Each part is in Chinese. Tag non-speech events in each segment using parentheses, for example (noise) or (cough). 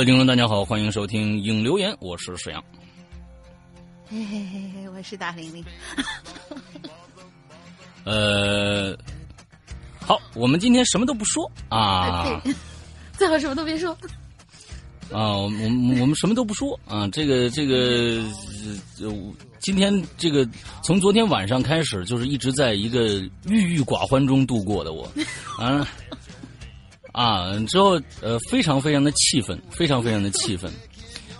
各位听众，大家好，欢迎收听影留言，我是沈阳。嘿嘿嘿嘿，我是大玲玲。(laughs) 呃，好，我们今天什么都不说啊，对，最好什么都别说。啊，我们我们什么都不说啊，这个这个呃，今天这个从昨天晚上开始，就是一直在一个郁郁寡欢中度过的我，啊啊，之后呃，非常非常的气愤，非常非常的气愤。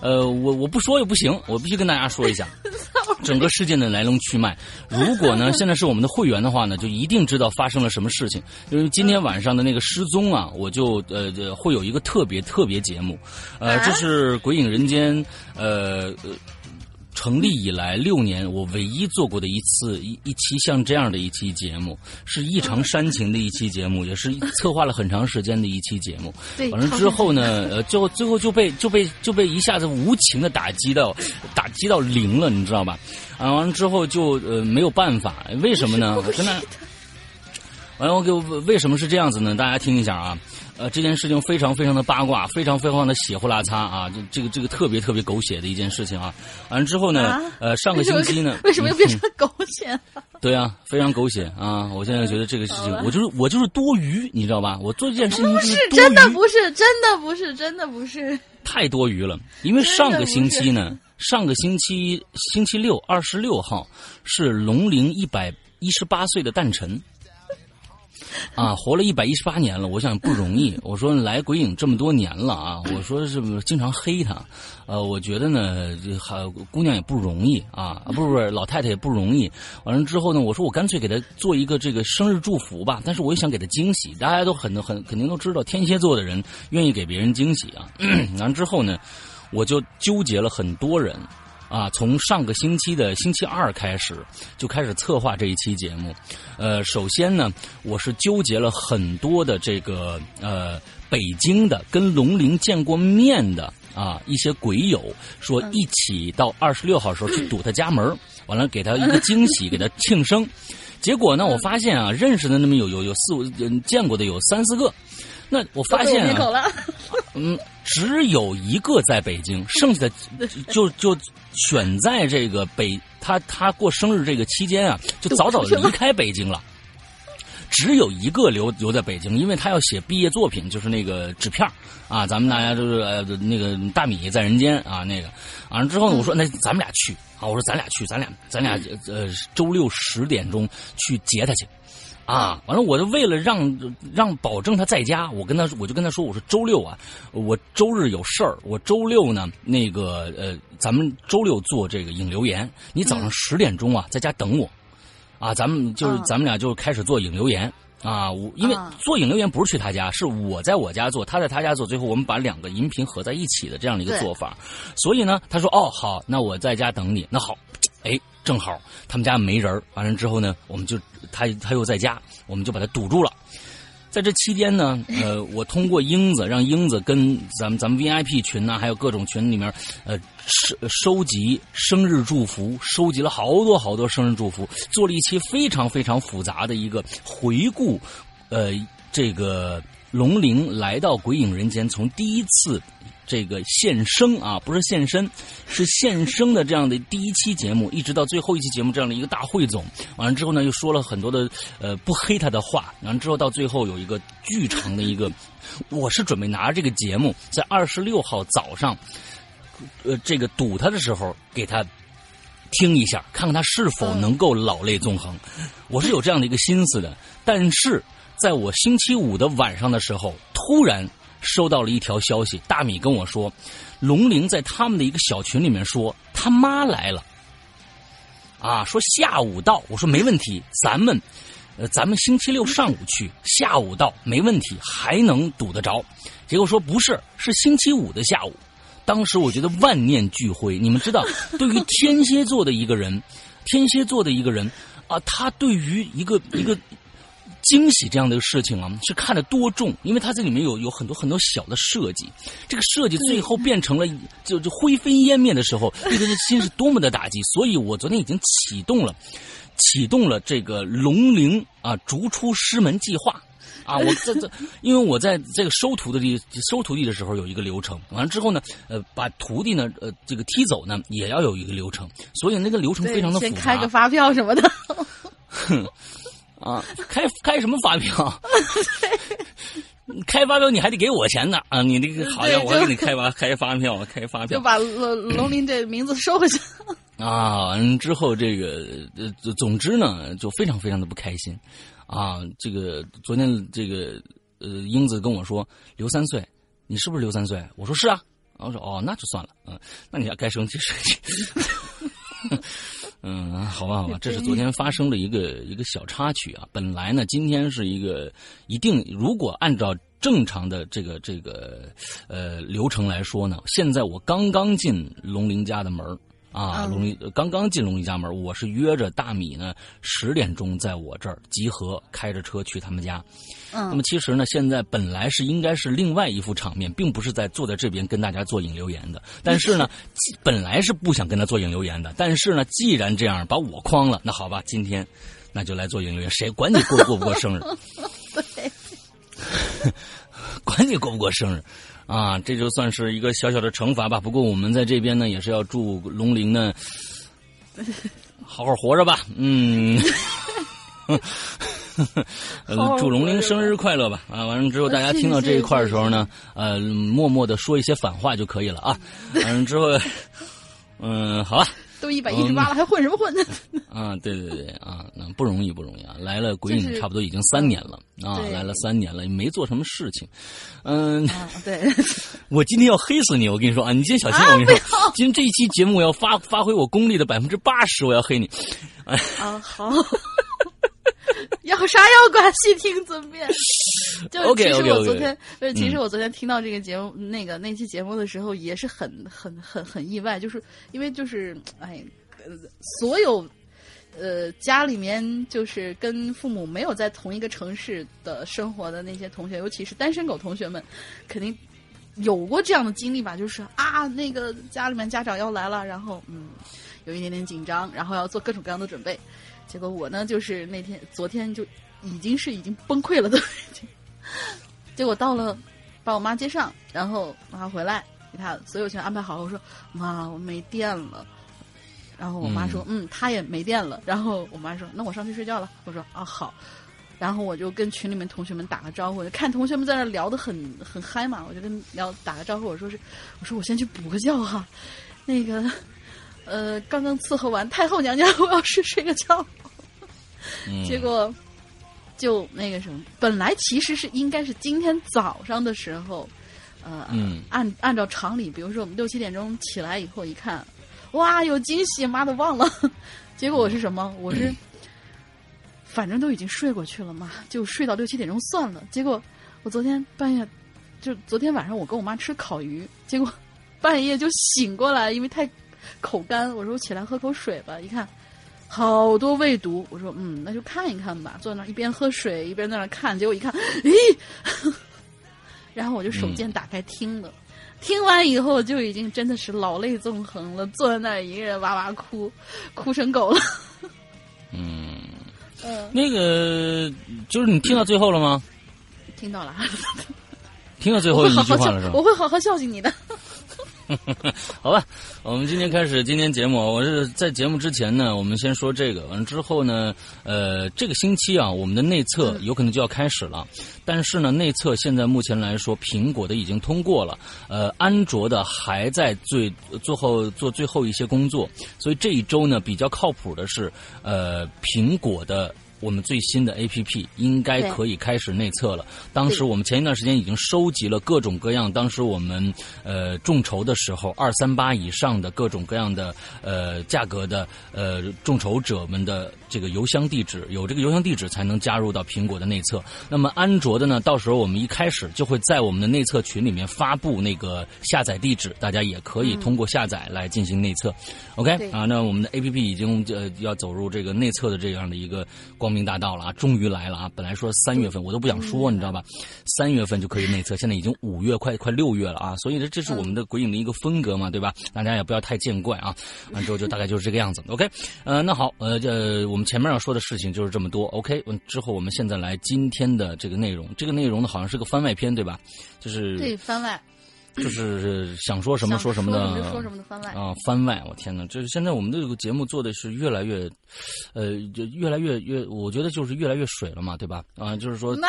呃，我我不说也不行，我必须跟大家说一下 (laughs) 整个事件的来龙去脉。如果呢 (laughs) 现在是我们的会员的话呢，就一定知道发生了什么事情。因为今天晚上的那个失踪啊，我就呃会有一个特别特别节目，呃，这是《鬼影人间》呃呃。成立以来六年，我唯一做过的一次一一期像这样的一期节目，是异常煽情的一期节目，也是策划了很长时间的一期节目。(laughs) 对，完了之后呢，呃，最后最后就被就被就被一下子无情的打击到，打击到零了，你知道吧？啊，完了之后就呃没有办法，为什么呢？(laughs) 我跟他，完了我给为什么是这样子呢？大家听一下啊。呃，这件事情非常非常的八卦，非常非常的血呼啦擦啊！这这个这个特别特别狗血的一件事情啊！完了之后呢，啊、呃，上个星期呢，为什么又变成狗血了？(laughs) 对啊，非常狗血啊！我现在觉得这个事情，我就是我就是多余，你知道吧？我做这件事情不是真的不是真的不是真的不是 (laughs) 太多余了，因为上个星期呢，上个星期星期六二十六号是龙陵一百一十八岁的诞辰。(laughs) 啊，活了一百一十八年了，我想不容易。我说来鬼影这么多年了啊，我说是不是经常黑他？呃，我觉得呢，还姑娘也不容易啊，不是不是，老太太也不容易。完了之后呢，我说我干脆给她做一个这个生日祝福吧，但是我也想给她惊喜。大家都很很肯定都知道，天蝎座的人愿意给别人惊喜啊。(clears throat) 完了之后呢，我就纠结了很多人。啊，从上个星期的星期二开始，就开始策划这一期节目。呃，首先呢，我是纠结了很多的这个呃北京的跟龙鳞见过面的啊一些鬼友，说一起到二十六号时候去堵他家门，完了给他一个惊喜，给他庆生。结果呢，我发现啊，认识的那么有有有四五人见过的有三四个。那我发现啊，(laughs) 嗯，只有一个在北京，剩下的 (laughs) 就就选在这个北他他过生日这个期间啊，就早早离开北京了。只有一个留留在北京，因为他要写毕业作品，就是那个纸片啊，咱们大家就是呃那个大米在人间啊那个，完了之后呢，我说那咱们俩去啊，我说咱俩去，咱俩咱俩呃周六十点钟去接他去。啊，完了，我就为了让让保证他在家，我跟他我就跟他说，我说周六啊，我周日有事儿，我周六呢那个呃，咱们周六做这个影留言，你早上十点钟啊在家等我，啊，咱们就是咱们俩就开始做影留言。啊，我因为啊。做引流言不是去他家，是我在我家做，他在他家做，最后我们把两个音频合在一起的这样的一个做法。所以呢，他说哦好，那我在家等你。那好，哎，正好他们家没人儿完了之后呢，我们就他他又在家，我们就把他堵住了。在这期间呢，(laughs) 呃，我通过英子让英子跟咱们咱们 VIP 群呐、还有各种群里面，呃，收收集生日祝福，收集了好多好多生日祝福，做了一期非常非常复杂的一个回顾，呃，这个龙灵来到鬼影人间，从第一次这个现生啊，不是现身，是现生的这样的第一期节目，一直到最后一期节目这样的一个大汇总。完了之后呢，又说了很多的呃不黑他的话，完了之后到最后有一个巨长的一个，我是准备拿这个节目在二十六号早上，呃，这个堵他的时候给他。听一下，看看他是否能够老泪纵横。我是有这样的一个心思的，但是在我星期五的晚上的时候，突然收到了一条消息，大米跟我说，龙玲在他们的一个小群里面说他妈来了，啊，说下午到，我说没问题，咱们，呃，咱们星期六上午去，下午到没问题，还能堵得着。结果说不是，是星期五的下午。当时我觉得万念俱灰。你们知道，(laughs) 对于天蝎座的一个人，天蝎座的一个人啊，他对于一个一个惊喜这样的事情啊，是看得多重，因为它这里面有有很多很多小的设计，这个设计最后变成了就就灰飞烟灭的时候，这个心是多么的打击。(laughs) 所以我昨天已经启动了，启动了这个龙灵啊逐出师门计划。啊，我这这，因为我在这个收徒弟收徒弟的时候有一个流程，完了之后呢，呃，把徒弟呢，呃，这个踢走呢，也要有一个流程，所以那个流程非常的复杂。先开个发票什么的。(laughs) (laughs) 啊，开开什么发票？(laughs) 开发票你还得给我钱呢啊！你那个好像我给你开发 (laughs) 开发票，开发票就把龙龙鳞这名字收回去。(laughs) 啊！完之后这个呃，总之呢，就非常非常的不开心啊！这个昨天这个呃，英子跟我说刘三岁，你是不是刘三岁？我说是啊。我说哦，那就算了，嗯，那你要该生气生气。嗯，好吧，好吧，这是昨天发生的一个一个小插曲啊。本来呢，今天是一个一定，如果按照正常的这个这个呃流程来说呢，现在我刚刚进龙鳞家的门啊，龙一刚刚进龙一家门，我是约着大米呢十点钟在我这儿集合，开着车去他们家。嗯，那么其实呢，现在本来是应该是另外一副场面，并不是在坐在这边跟大家做引流言的。但是呢，(laughs) 本来是不想跟他做引流言的。但是呢，既然这样把我诓了，那好吧，今天那就来做引流言，谁管你过过不过生日？对，管你过不过生日。(laughs) (laughs) 啊，这就算是一个小小的惩罚吧。不过我们在这边呢，也是要祝龙鳞呢好好活着吧。嗯，(laughs) 呃，祝龙鳞生日快乐吧。啊，完了之后大家听到这一块的时候呢，呃，默默的说一些反话就可以了啊。完了之后，嗯，好了。都一百一十八了，还混什么混？(laughs) 啊，对对对啊，那不容易不容易啊！来了鬼影差不多已经三年了啊，来了三年了，也没做什么事情。嗯，对，我今天要黑死你！我跟你说啊，你今天小心，我跟你说，今天这一期节目我要发发挥我功力的百分之八十，我要黑你。啊，好。(laughs) 要杀要剐，细听尊便。就其实我昨天，不是，其实我昨天听到这个节目，那个那期节目的时候，也是很很很很意外，就是因为就是哎，所有呃家里面就是跟父母没有在同一个城市的生活的那些同学，尤其是单身狗同学们，肯定有过这样的经历吧？就是啊，那个家里面家长要来了，然后嗯，有一点点紧张，然后要做各种各样的准备。结果我呢，就是那天昨天就已经是已经崩溃了都已经。结果到了，把我妈接上，然后妈回来，给她所有全安排好了。我说妈，我没电了。然后我妈说，嗯，她也没电了。然后我妈说，那我上去睡觉了。我说啊好。然后我就跟群里面同学们打个招呼，看同学们在那聊得很很嗨嘛，我就跟聊打个招呼，我说是，我说我先去补个觉哈，那个。呃，刚刚伺候完太后娘娘，我要去睡个觉。嗯、结果就那个什么，本来其实是应该是今天早上的时候，呃，嗯、按按照常理，比如说我们六七点钟起来以后一看，哇，有惊喜，妈的忘了。(laughs) 结果我是什么？我是反正都已经睡过去了嘛，就睡到六七点钟算了。结果我昨天半夜，就昨天晚上我跟我妈吃烤鱼，结果半夜就醒过来，因为太口干，我说我起来喝口水吧，一看。好多未读，我说嗯，那就看一看吧。坐在那一边喝水一边在那看，结果一看，咦，(laughs) 然后我就手贱打开听了，听完以后就已经真的是老泪纵横了，坐在那儿一个人哇哇哭，哭成狗了。嗯，(laughs) 嗯，那个就是你听到最后了吗？听到了，(laughs) 听到最后一句话了是吧？我会好好孝敬你的。(laughs) 好吧，我们今天开始今天节目。我是在节目之前呢，我们先说这个，完了之后呢，呃，这个星期啊，我们的内测有可能就要开始了。但是呢，内测现在目前来说，苹果的已经通过了，呃，安卓的还在最最后做最后一些工作。所以这一周呢，比较靠谱的是，呃，苹果的。我们最新的 A P P 应该可以开始内测了。当时我们前一段时间已经收集了各种各样，当时我们呃众筹的时候，二三八以上的各种各样的呃价格的呃众筹者们的这个邮箱地址，有这个邮箱地址才能加入到苹果的内测。那么安卓的呢，到时候我们一开始就会在我们的内测群里面发布那个下载地址，大家也可以通过下载来进行内测。OK 啊，那我们的 A P P 已经呃要走入这个内测的这样的一个光。明大道了啊，终于来了啊！本来说三月份我都不想说，你知道吧？三月份就可以内测，现在已经五月快快六月了啊！所以这这是我们的鬼影的一个风格嘛，对吧？大家也不要太见怪啊！完之后就大概就是这个样子。OK，呃，那好，呃，这我们前面要说的事情就是这么多。OK，之后我们现在来今天的这个内容，这个内容呢好像是个番外篇，对吧？就是对番外。就是想说什么说什么的，说什么的番外啊，番外！我天哪，就是现在我们这个节目做的是越来越，呃，就越来越越，我觉得就是越来越水了嘛，对吧？啊，就是说，那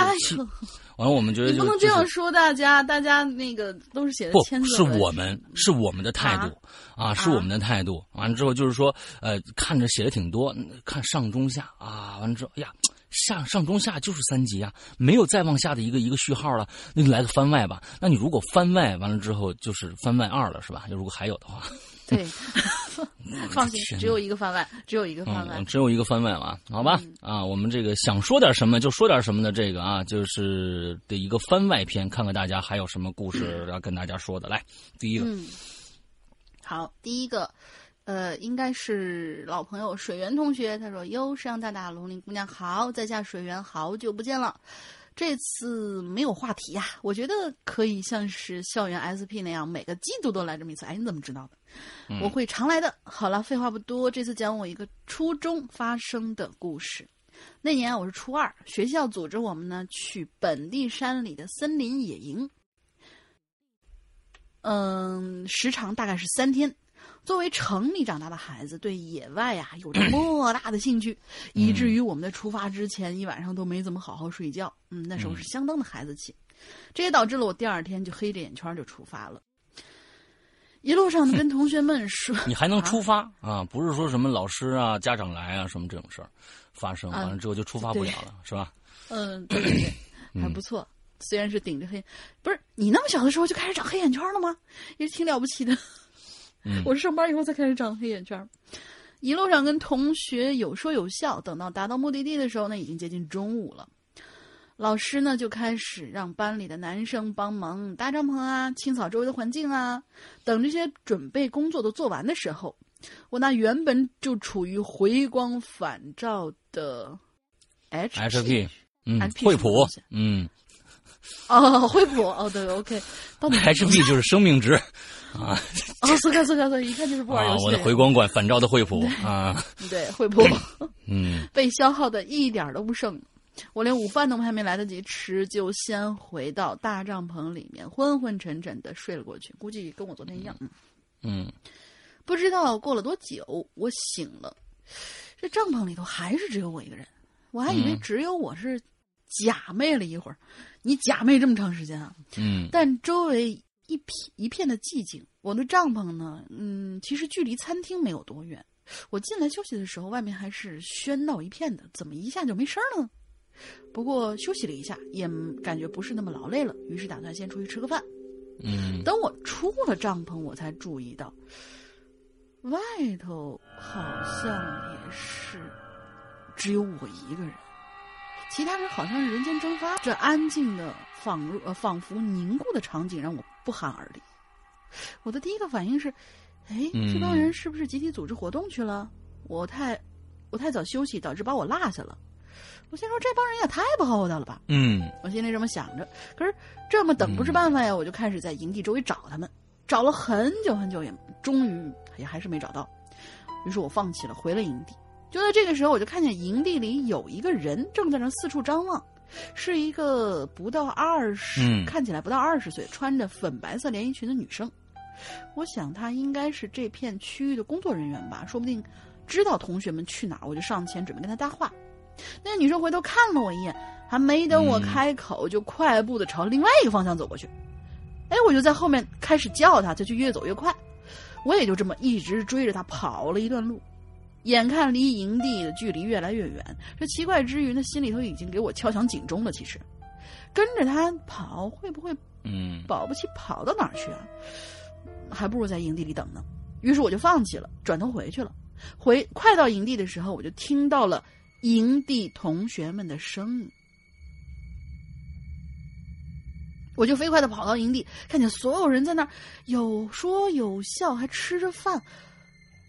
完了我们觉得你不能这样说，大家，大家那个都是写的签字，是我们是我们的态度啊，是我们的态度。完了之后就是说，呃，看着写的挺多，看上中下啊，完了之后，哎呀。上上中下就是三级啊，没有再往下的一个一个序号了，那就来个番外吧。那你如果番外完了之后就是番外二了，是吧？如果还有的话，对，(laughs) 放心，只有一个番外，只有一个番外，只有一个番外嘛？好吧，啊，我们这个想说点什么就说点什么的这个啊，就是的一个番外篇，看看大家还有什么故事要跟大家说的。来，第一个，好，第一个。呃，应该是老朋友水源同学。他说：“哟，山大大龙鳞姑娘好，在下水源，好久不见了。这次没有话题呀，我觉得可以像是校园 SP 那样，每个季度都来这么一次。哎，你怎么知道的？我会常来的。好了，废话不多，这次讲我一个初中发生的故事。那年我是初二，学校组织我们呢去本地山里的森林野营，嗯，时长大概是三天。”作为城里长大的孩子，对野外呀有着 (clears throat) 莫大的兴趣，以至于我们在出发之前一晚上都没怎么好好睡觉。嗯，那时候是相当的孩子气，这也导致了我第二天就黑着眼圈就出发了。一路上 (laughs) 跟同学们说，你还能出发啊？不是说什么老师啊、家长来啊什么这种事儿发生完了之后就出发不了了，是吧？嗯，对对对，还不错。虽然是顶着黑，不是你那么小的时候就开始长黑眼圈了吗？也挺了不起的。我是上班以后才开始长黑眼圈，一路上跟同学有说有笑，等到达到目的地的时候呢，已经接近中午了。老师呢就开始让班里的男生帮忙搭帐篷啊，清扫周围的环境啊。等这些准备工作都做完的时候，我那原本就处于回光返照的 H P，嗯，惠普，嗯，哦，惠普，哦对，OK，H (laughs) P 就是生命值。啊！哦，苏克苏克苏，一看就是不玩游戏。我的回光管反照的惠普啊，(laughs) 对，惠普，嗯，(laughs) 被消耗的一点都不剩。我连午饭都还没来得及吃，就先回到大帐篷里面，昏昏沉沉的睡了过去。估计跟我昨天一样。嗯，不知道过了多久，我醒了，这帐篷里头还是只有我一个人。我还以为只有我是假寐了一会儿。你假寐这么长时间啊？嗯，但周围。一片一片的寂静，我的帐篷呢？嗯，其实距离餐厅没有多远。我进来休息的时候，外面还是喧闹一片的，怎么一下就没声了呢？不过休息了一下，也感觉不是那么劳累了，于是打算先出去吃个饭。嗯，等我出了帐篷，我才注意到，外头好像也是只有我一个人。其他人好像是人间蒸发。这安静的仿若呃仿佛凝固的场景让我不寒而栗。我的第一个反应是，哎，这帮人是不是集体组织活动去了？我太我太早休息，导致把我落下了。我心说这帮人也太不厚道了吧。嗯，我心里这么想着。可是这么等不是办法呀，我就开始在营地周围找他们，找了很久很久，也终于也还是没找到。于是我放弃了，回了营地。就在这个时候，我就看见营地里有一个人正在那四处张望，是一个不到二十，嗯看起来不到二十岁，穿着粉白色连衣裙的女生。我想她应该是这片区域的工作人员吧，说不定知道同学们去哪儿。我就上前准备跟她搭话。那个女生回头看了我一眼，还没等我开口，就快步的朝另外一个方向走过去。哎，我就在后面开始叫她，她就越走越快。我也就这么一直追着她跑了一段路。眼看离营地的距离越来越远，这奇怪之余呢，心里头已经给我敲响警钟了。其实，跟着他跑会不会嗯保不齐跑到哪儿去啊？还不如在营地里等呢。于是我就放弃了，转头回去了。回快到营地的时候，我就听到了营地同学们的声音。我就飞快的跑到营地，看见所有人在那儿有说有笑，还吃着饭。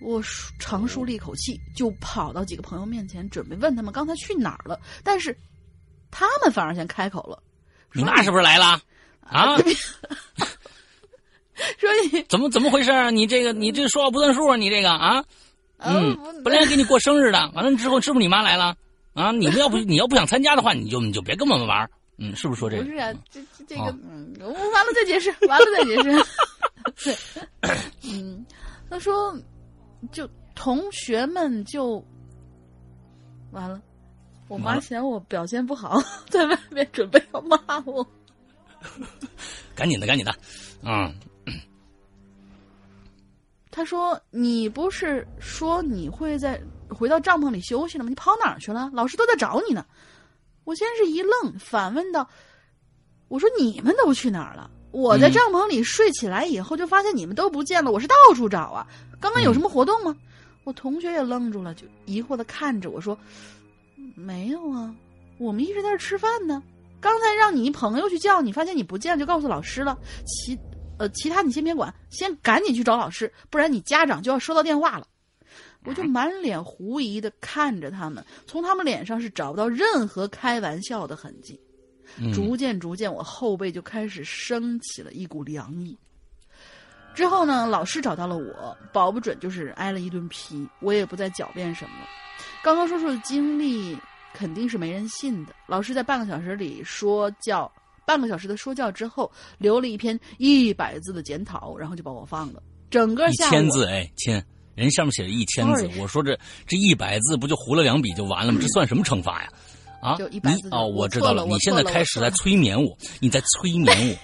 我舒长舒了一口气，就跑到几个朋友面前，准备问他们刚才去哪儿了。但是他们反而先开口了，你妈是不是来了啊？(laughs) 说你怎么怎么回事啊？你这个你这说话不算数啊！你这个啊，嗯呃，本来给你过生日的，完了之后是不是你妈来了啊？你们要不你要不想参加的话，你就你就别跟我们玩儿嗯，是不是说这个？不是啊，这这这个哦，嗯，我完了再解释，完了再解释。(laughs) 对，(laughs) 嗯，他说，就同学们就完了，我妈嫌我表现不好，(laughs) 在外面准备要骂我。(laughs) 赶紧的，赶紧的，嗯，(coughs) 他说：“你不是说你会在回到帐篷里休息了吗？你跑哪儿去了？老师都在找你呢。”我先是一愣，反问道：“我说你们都去哪儿了？我在嗯帐篷里睡起来以后，就发现你们都不见了。我是到处找啊。刚刚有什么活动吗？”我同学也愣住了，就疑惑的看着我说：“没有啊，我们一直在这儿吃饭呢。刚才让你一朋友去叫你，发现你不见了，就告诉老师了。其呃，其他你先别管，先赶紧去找老师，不然你家长就要收到电话了。我就满脸狐疑的看着他们，从他们脸上是找不到任何开玩笑的痕迹。嗯逐渐逐渐，我后背就开始升起了一股凉意。之后呢，老师找到了我，保不准就是挨了一顿批，我也不再狡辩什么了。刚刚说出的经历肯定是没人信的。老师在半个小时里说教，半个小时的说教之后，留了一篇一百字的检讨，然后就把我放了。整个一下午千字，哎，亲，人上面写着一千字我说这这一百字不就糊了两笔就完了吗？这 (clears throat) 算什么惩罚呀？啊，就100字就你哦，我知道了，你现在开始在催眠我，你在催眠我。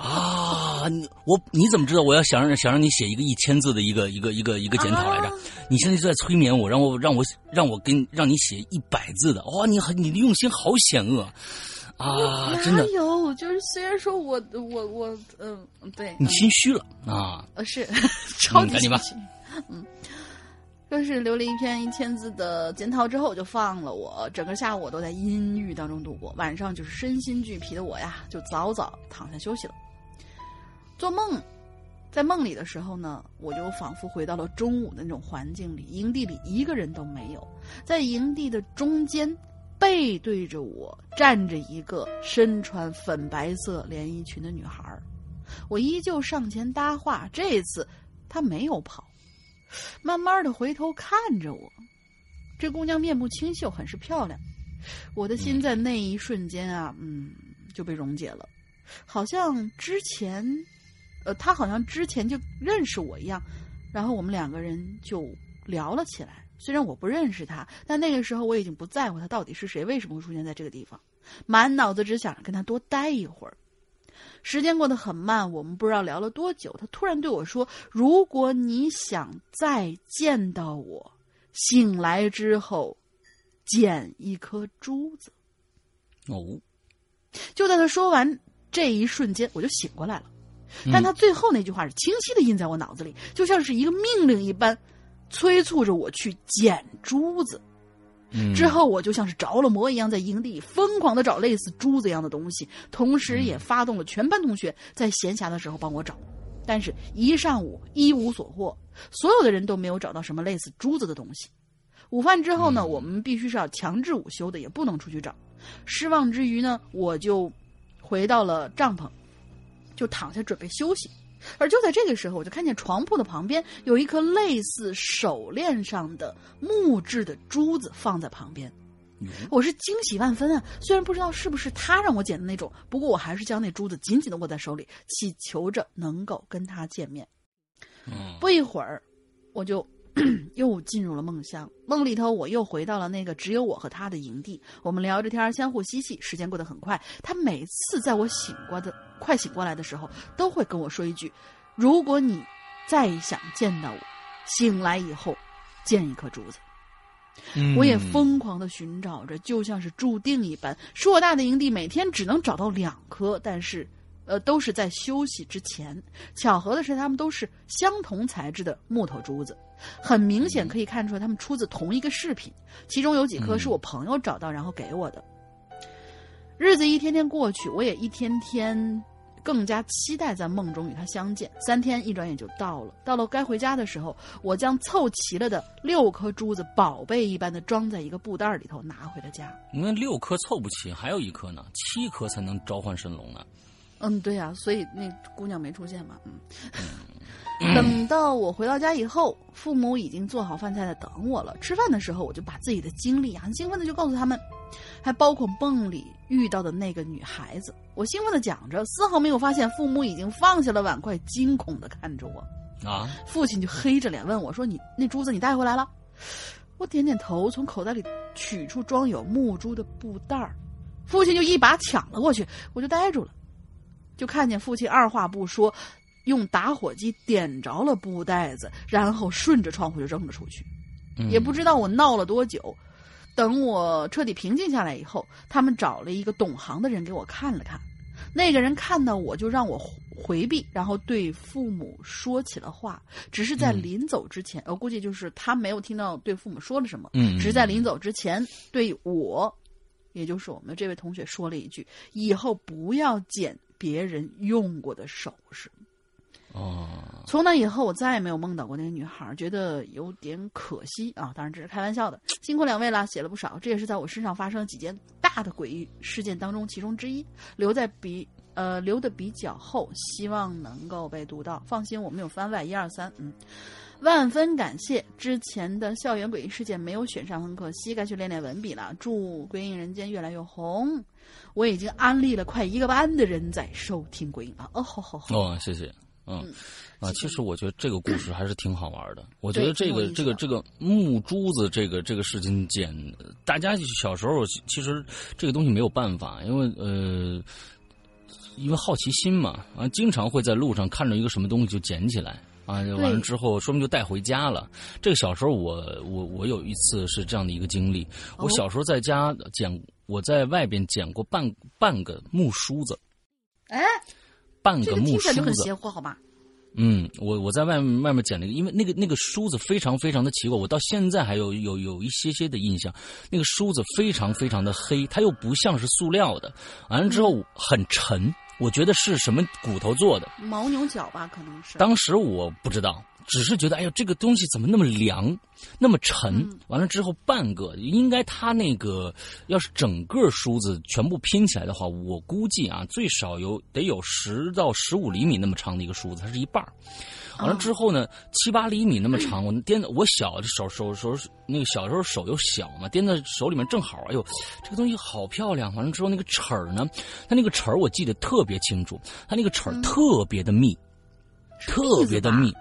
(laughs) 啊，你我你怎么知道我要想让想让你写一个一千字的一个一个一个一个检讨来着？啊你现在就在催眠我，让我让我让我跟让你写一百字的。哇、你很你的用心好险恶啊！真的，有？就是虽然说我我我嗯、对，你嗯心虚了啊！呃是 (laughs) 超级赶紧吧心虚嗯，就是留了一篇一千字的检讨之后，就放了我。整个下午我都在阴郁当中度过，晚上就是身心俱疲的我呀，就早早躺下休息了。做梦，在梦里的时候呢，我就仿佛回到了中午的那种环境里，营地里一个人都没有，在营地的中间。背对着我站着一个身穿粉白色连衣裙的女孩儿，我依旧上前搭话，这次她没有跑，慢慢的回头看着我。这姑娘面目清秀，很是漂亮。我的心在那一瞬间啊，嗯，就被溶解了，好像之前，呃，她好像之前就认识我一样，然后我们两个人就聊了起来。虽然我不认识她，但那个时候我已经不在乎她到底是谁，为什么会出现在这个地方，满脑子只想着跟她多待一会儿。时间过得很慢，我们不知道聊了多久。他突然对我说：“如果你想再见到我，醒来之后捡一颗珠子。哦，”就在他说完这一瞬间，我就醒过来了。嗯但他最后那句话是清晰的印在我脑子里，就像是一个命令一般，催促着我去捡珠子。之后我就像是着了魔一样，在营地疯狂的找类似珠子一样的东西，同时也发动了全班同学在闲暇的时候帮我找。但是，一上午一无所获，所有的人都没有找到什么类似珠子的东西。午饭之后呢，我们必须是要强制午休的，也不能出去找。失望之余呢，我就回到了帐篷，就躺下准备休息。而就在这个时候，我就看见床铺的旁边有一颗类似手链上的木质的珠子放在旁边，我是惊喜万分啊！虽然不知道是不是他让我捡的那种，不过我还是将那珠子紧紧的握在手里，祈求着能够跟他见面。不一会儿，我就。(clears throat) 又进入了梦乡，梦里头我又回到了那个只有我和他的营地。我们聊着天，相互嬉戏，时间过得很快。他每次在我醒过的快醒过来的时候，都会跟我说一句：“如果你再想见到我，醒来以后见一颗珠子。”我也疯狂的寻找着，就像是注定一般。硕大的营地每天只能找到两颗，但是。呃，都是在休息之前。巧合的是，他们都是相同材质的木头珠子，很明显可以看出来，他们出自同一个饰品。其中有几颗是我朋友找到然后给我的。日子一天天过去，我也一天天更加期待在梦中与他相见。三天一转眼就到了，到了该回家的时候，我将凑齐了的六颗珠子，宝贝一般的装在一个布袋里头，拿回了家。那六颗凑不齐，还有一颗呢，七颗才能召唤神龙呢。嗯，对呀，所以那姑娘没出现嘛。嗯，等到我回到家以后，父母已经做好饭菜在等我了。吃饭的时候，我就把自己的经历很兴奋的就告诉他们，还包括梦里遇到的那个女孩子。我兴奋的讲着，丝毫没有发现父母已经放下了碗筷，惊恐的看着我。啊！父亲就黑着脸问我说：“你那珠子你带回来了？”我点点头，从口袋里取出装有木珠的布袋儿，父亲就一把抢了过去，我就呆住了。就看见父亲二话不说，用打火机点着了布袋子，然后顺着窗户就扔了出去。也不知道我闹了多久，等我彻底平静下来以后，他们找了一个懂行的人给我看了看。那个人看到我就让我回避，然后对父母说起了话。只是在临走之前，我估计就是他没有听到对父母说了什么。嗯，只是在临走之前对我，也就是我们这位同学说了一句：“以后不要捡。”别人用过的首饰，哦。从那以后，我再也没有梦到过那个女孩，觉得有点可惜啊。当然这是开玩笑的，辛苦两位了，写了不少。这也是在我身上发生了几件大的诡异事件当中其中之一，留在比呃留的比较厚，希望能够被读到。放心，我们有番外一二三，嗯。万分感谢之前的校园诡异事件没有选上，很可惜，该去练练文笔了。祝《鬼影人间》越来越红。我已经安利了快一个班的人在收听《鬼影》了。哦，好好好。哦，谢谢。嗯，啊，其实我觉得这个故事还是挺好玩的。(clears throat) 我觉得这个这个这个木珠子这个这个事情简，大家小时候其实这个东西没有办法，因为呃，因为好奇心嘛，啊，经常会在路上看着一个什么东西就捡起来。啊，完了之后，说明就带回家了。这个小时候，我我我有一次是这样的一个经历。我小时候在家捡，我在外边捡过半半个木梳子。哎，半个木梳子。很邪乎，好吧？嗯，我我在外面外面捡了一个，因为那个那个梳子非常非常的奇怪，我到现在还有有有一些些的印象。那个梳子非常非常的黑，它又不像是塑料的，完了之后很沉。我觉得是什么骨头做的？牦牛角吧，可能是。当时我不知道，只是觉得，哎呦，这个东西怎么那么凉，那么沉？完了之后，半个应该它那个要是整个梳子全部拼起来的话，我估计啊，最少有得有十到十五厘米那么长的一个梳子，它是一半儿。完了之后呢，七八厘米那么长，我掂我小的手手手那个小时候手又小嘛，掂在手里面正好。哎呦，这个东西好漂亮！完了之后那个齿儿呢，它那个齿儿我记得特别清楚，它那个齿儿特别的密，特别的密。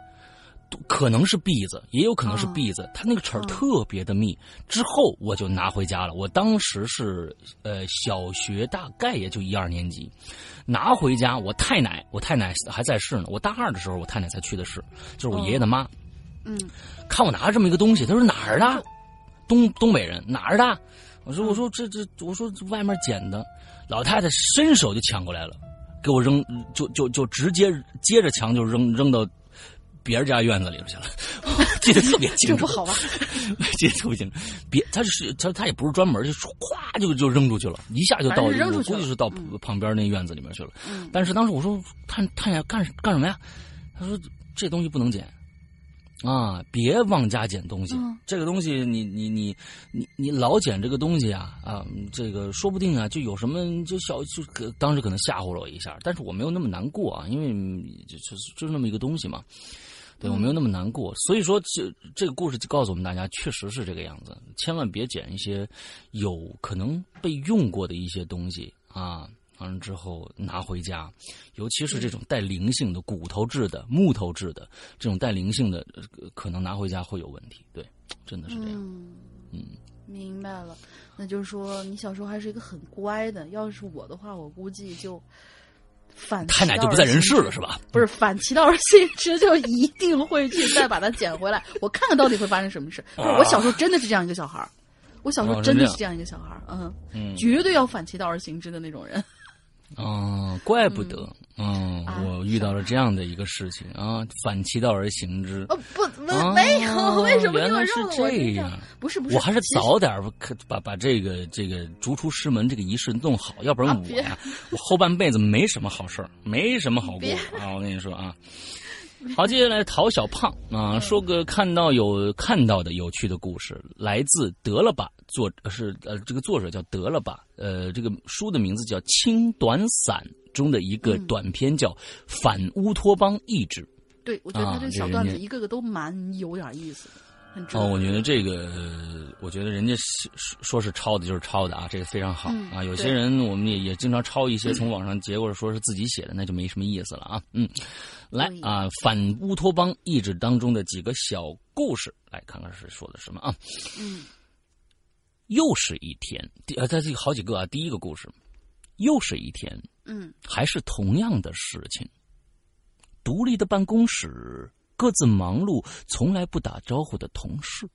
可能是篦子，也有可能是篦子。它那个齿儿特别的密。之后我就拿回家了。我当时是呃小学，大概也就一二年级。拿回家，我太奶，我太奶还在世呢。我大二的时候，我太奶才去的世，就是我爷爷的妈。嗯，看我拿着这么一个东西，他说哪儿的？东东北人哪儿的？我说我说这这我说外面捡的。老太太伸手就抢过来了，给我扔，就就就直接接着墙就扔扔到。别人家院子里头去了，(laughs) 记得特别清楚。这不好吧？(laughs) 记得特别清楚。别，他是他他也不是专门，就咵就就扔出去了，一下就到，我估计是到旁边那院子里面去了。但是当时我说探探下干干什么呀？他说这东西不能捡。啊，别往家捡东西。这个东西，你你你你你老捡这个东西啊啊，这个说不定啊，就有什么就小就当时可能吓唬了我一下，但是我没有那么难过啊，因为就就就是那么一个东西嘛，对我没有那么难过。所以说，这这个故事就告诉我们大家，确实是这个样子，千万别捡一些有可能被用过的一些东西啊。完了之后拿回家，尤其是这种带灵性的骨头制的、木头制的这种带灵性的，可能拿回家会有问题。对，真的是这样。嗯，明白了。那就是说，你小时候还是一个很乖的。要是我的话，我估计就反太奶就不在人世了，是吧？(laughs) 不是反其道而行之，就一定会去再把它捡回来。我看看到底会发生什么事。我小时候真的是这样一个小孩我小时候真的是这样一个小孩嗯，绝对要反其道而行之的那种人。哦，怪不得，嗯，我遇到了这样的一个事情啊，反其道而行之。哦，不，没有，(laughs) 为什么原来是这样？不是不是，我还是早点把把这个这个逐出师门这个仪式弄好，要不然我呀，我后半辈子没什么好事儿，没什么好过啊！我跟你说啊。(laughs) 好，接下来陶小胖啊，说个看到有看到的有趣的故事，来自得了吧作是呃这个作者叫得了吧，呃这个书的名字叫《轻短散》中的一个短篇叫《反乌托邦意志》。对，我觉得他这小段子一个个都蛮有点意思。哦，我觉得这个，我觉得人家说是抄的，就是抄的啊，这个非常好啊。有些人我们也也经常抄一些从网上截过来，说是自己写的，那就没什么意思了啊。嗯，来啊，反乌托邦意志当中的几个小故事，来看看是说的什么啊。嗯，又是一天，第啊，在这个好几个啊，第一个故事，又是一天，嗯，还是同样的事情，独立的办公室。各自忙碌、从来不打招呼的同事，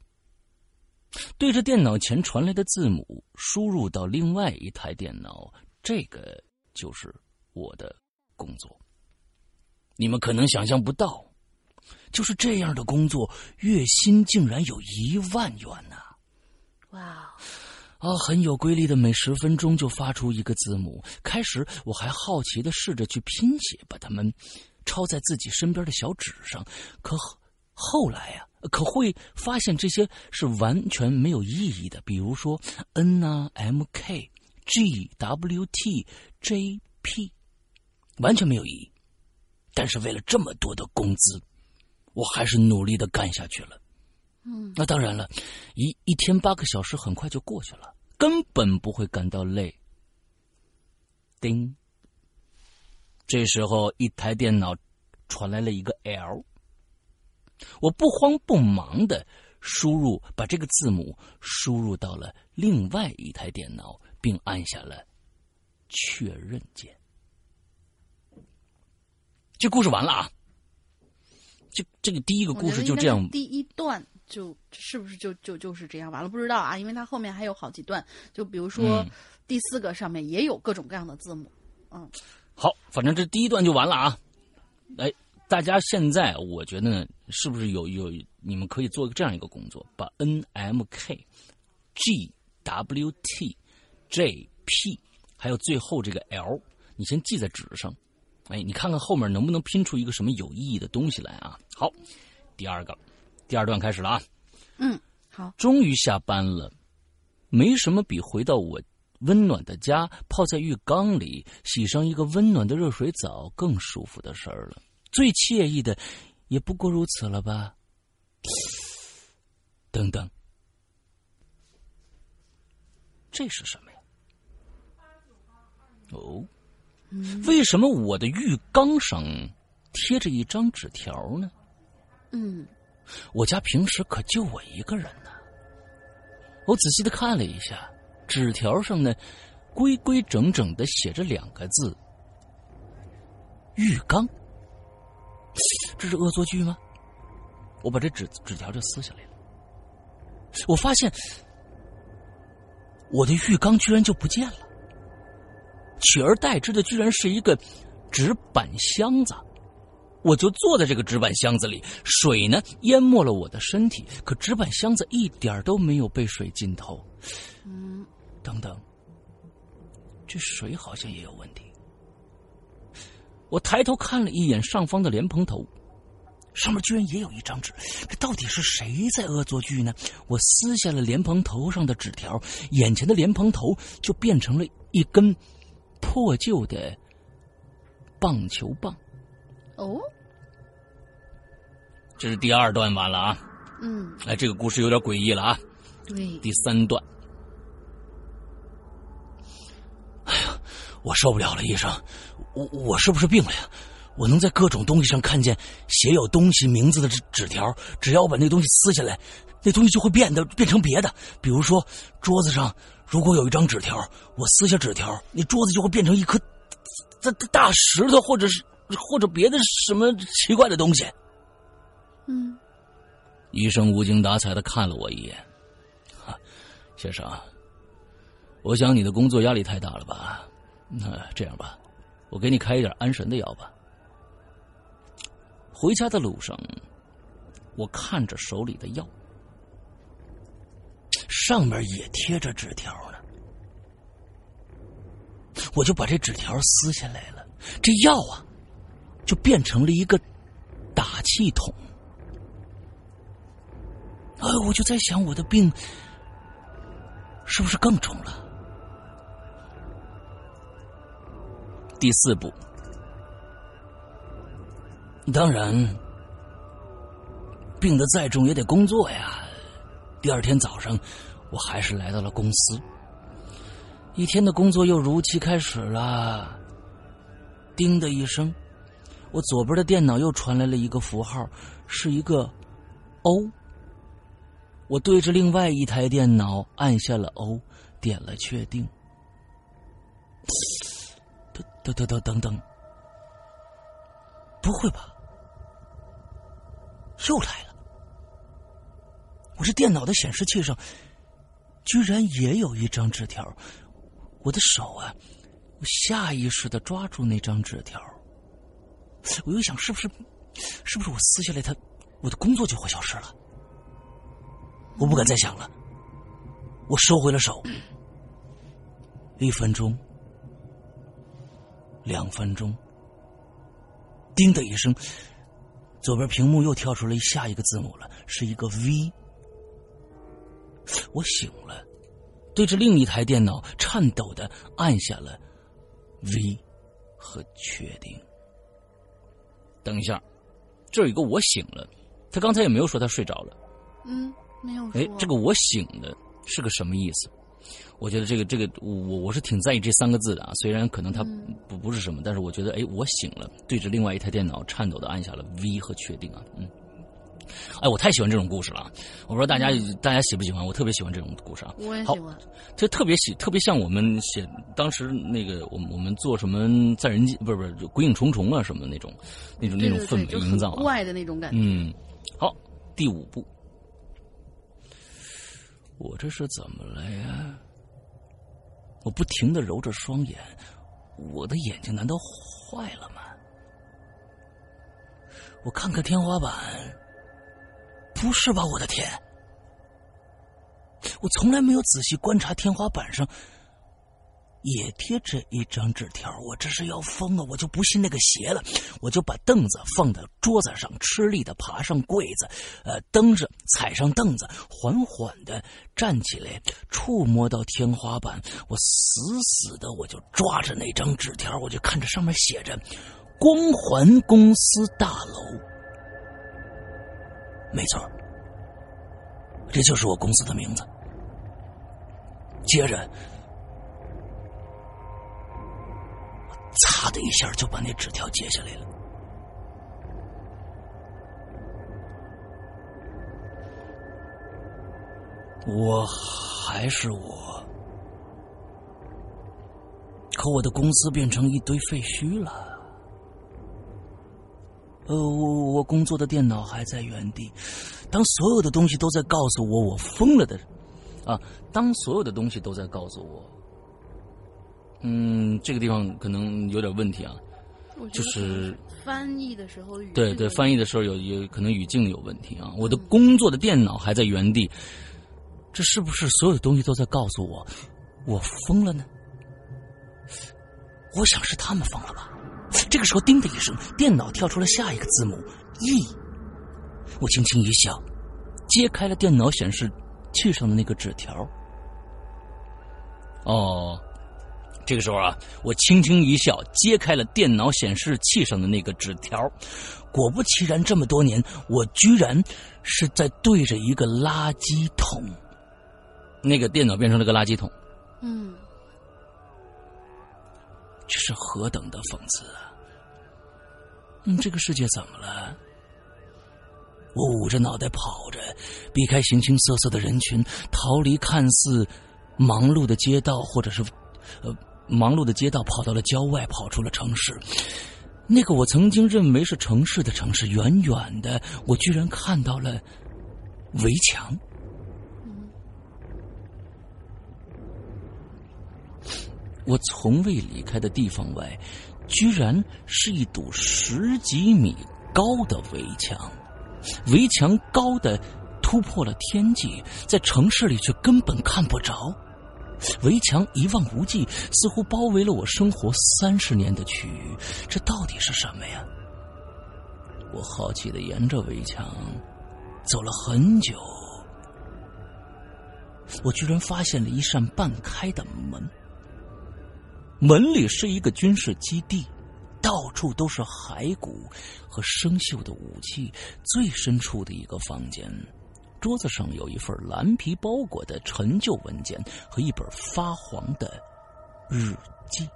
对着电脑前传来的字母输入到另外一台电脑，这个就是我的工作。你们可能想象不到，就是这样的工作，月薪竟然有一万元呢！哇，啊，很有规律的，每十分钟就发出一个字母。开始我还好奇的试着去拼写，把它们。抄在自己身边的小纸上，可后来呀，可会发现这些是完全没有意义的。比如说 N 啊、M K、G W T J P，完全没有意义。但是为了这么多的工资，我还是努力的干下去了。嗯，那当然了，一一天八个小时很快就过去了，根本不会感到累。叮。这时候，一台电脑传来了一个 L。我不慌不忙的输入，把这个字母输入到了另外一台电脑，并按下了确认键。这故事完了啊！这这个第一个故事就这样，第一段就是不是就就就是这样完了？不知道啊，因为它后面还有好几段，就比如说第四个上面也有各种各样的字母，嗯。好，反正这第一段就完了啊！哎，大家现在我觉得呢，是不是有有你们可以做这样一个工作，把 N M K G W T J P 还有最后这个 L，你先记在纸上，哎，你看看后面能不能拼出一个什么有意义的东西来啊？好，第二个，第二段开始了啊！嗯，好，终于下班了，没什么比回到我。温暖的家，泡在浴缸里，洗上一个温暖的热水澡，更舒服的事儿了。最惬意的，也不过如此了吧？等等，这是什么呀？哦，为什么我的浴缸上贴着一张纸条呢？嗯，我家平时可就我一个人呢。我仔细的看了一下。纸条上呢，规规整整的写着两个字：“浴缸。”这是恶作剧吗？我把这纸纸条就撕下来了，我发现我的浴缸居然就不见了，取而代之的居然是一个纸板箱子。我就坐在这个纸板箱子里，水呢淹没了我的身体，可纸板箱子一点都没有被水浸透。嗯，等等，这水好像也有问题。我抬头看了一眼上方的莲蓬头，上面居然也有一张纸，这到底是谁在恶作剧呢？我撕下了莲蓬头上的纸条，眼前的莲蓬头就变成了一根破旧的棒球棒。哦，这是第二段完了啊！嗯，哎，这个故事有点诡异了啊！对，第三段，哎呀，我受不了了，医生，我我是不是病了呀？我能在各种东西上看见写有东西名字的纸纸条，只要我把那东西撕下来，那东西就会变得变成别的。比如说，桌子上如果有一张纸条，我撕下纸条，那桌子就会变成一颗大大石头，或者是或者别的什么奇怪的东西。嗯，医生无精打采的看了我一眼，哈，先生，我想你的工作压力太大了吧？那这样吧，我给你开一点安神的药吧。回家的路上，我看着手里的药，上面也贴着纸条呢，我就把这纸条撕下来了，这药啊，就变成了一个打气筒。哎，我就在想，我的病是不是更重了？第四步，当然，病得再重也得工作呀。第二天早上，我还是来到了公司，一天的工作又如期开始了。叮的一声，我左边的电脑又传来了一个符号，是一个 O。我对着另外一台电脑按下了 O，点了确定。等等等等等，不会吧？又来了！我这电脑的显示器上居然也有一张纸条，我的手啊，我下意识的抓住那张纸条，我又想，是不是，是不是我撕下来它，我的工作就会消失了？我不敢再想了，我收回了手。一分钟，两分钟，叮的一声，左边屏幕又跳出了下一个字母了，是一个 V。我醒了，对着另一台电脑颤抖的按下了 V 和确定。等一下，这有一个我醒了，他刚才也没有说他睡着了。嗯。没有哎，这个我醒了是个什么意思？我觉得这个这个我我是挺在意这三个字的啊。虽然可能它不不是什么，但是我觉得哎，我醒了，对着另外一台电脑颤抖的按下了 V 和确定啊。嗯，哎，我太喜欢这种故事了。我不知道大家大家喜不喜欢？我特别喜欢这种故事啊。我也喜欢。就特别喜特别像我们写当时那个我们我们做什么在人间不是不是鬼影重重啊什么那种那种那种氛围营造啊，怪的那种感觉。嗯，好，第五步。我这是怎么了呀？我不停的揉着双眼，我的眼睛难道坏了吗？我看看天花板，不是吧？我的天！我从来没有仔细观察天花板上。也贴着一张纸条，我这是要疯了！我就不信那个邪了，我就把凳子放在桌子上，吃力的爬上柜子，呃，蹬着踩上凳子，缓缓的站起来，触摸到天花板，我死死的我就抓着那张纸条，我就看着上面写着“光环公司大楼”，没错，这就是我公司的名字。接着。我嚓的一下，就把那纸条揭下来了。我还是我，可我的公司变成一堆废墟了。呃，我我工作的电脑还在原地。当所有的东西都在告诉我我疯了的，啊，当所有的东西都在告诉我。嗯，这个地方可能有点问题啊。就是翻译的时候语对对，翻译的时候有有可能语境有问题啊。我的工作的电脑还在原地，这是不是所有的东西都在告诉我我疯了呢？我想是他们疯了吧。这个时候，叮的一声，电脑跳出了下一个字母 “e”。我轻轻一笑，揭开了电脑显示器上的那个纸条。哦。这个时候啊，我轻轻一笑，揭开了电脑显示器上的那个纸条。果不其然，这么多年，我居然是在对着一个垃圾桶。那个电脑变成了个垃圾桶。嗯，这是何等的讽刺啊！这个世界怎么了？我捂着脑袋跑着，避开形形色色的人群，逃离看似忙碌的街道，或者是呃。忙碌的街道跑到了郊外，跑出了城市。那个我曾经认为是城市的城市，远远的，我居然看到了围墙。我从未离开的地方外，居然是一堵十几米高的围墙。围墙高的突破了天际，在城市里却根本看不着。围墙一望无际，似乎包围了我生活三十年的区域。这到底是什么呀？我好奇的沿着围墙走了很久，我居然发现了一扇半开的门。门里是一个军事基地，到处都是骸骨和生锈的武器。最深处的一个房间。桌子上有一份蓝皮包裹的陈旧文件和一本发黄的日记。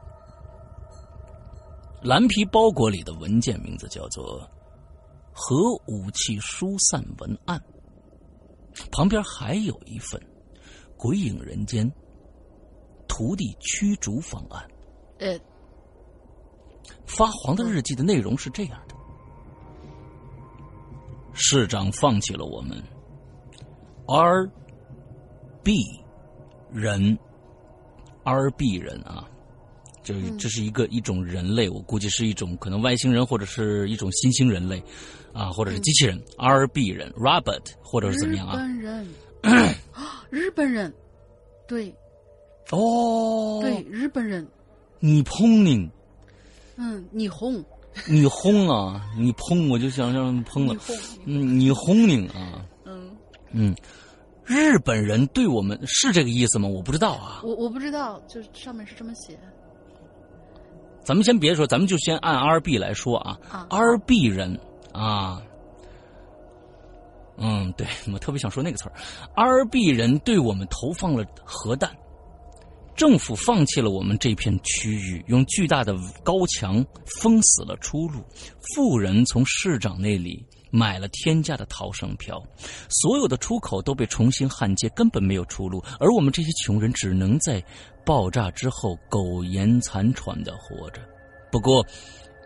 蓝皮包裹里的文件名字叫做《核武器疏散文案》，旁边还有一份《鬼影人间》徒弟驱逐方案。呃，发黄的日记的内容是这样的：市长放弃了我们。R B 人，R B 人啊，这这是一个一种人类，我估计是一种可能外星人或者是一种新兴人类啊，或者是机器人。R B 人，Robert 或者是怎么样啊？日本人，(clears throat) 日本人，对，哦，对，日本人，你碰你，嗯，你轰，你轰啊，你砰，我就想让砰了，嗯，你轰你啊。嗯，日本人对我们是这个意思吗？我不知道啊。我我不知道，就上面是这么写。咱们先别说，咱们就先按 R B 来说啊。啊，R B 人啊，嗯，对我特别想说那个词儿，R B 人对我们投放了核弹。政府放弃了我们这片区域，用巨大的高墙封死了出路。富人从市长那里。买了天价的逃生票，所有的出口都被重新焊接，根本没有出路。而我们这些穷人只能在爆炸之后苟延残喘的活着。不过，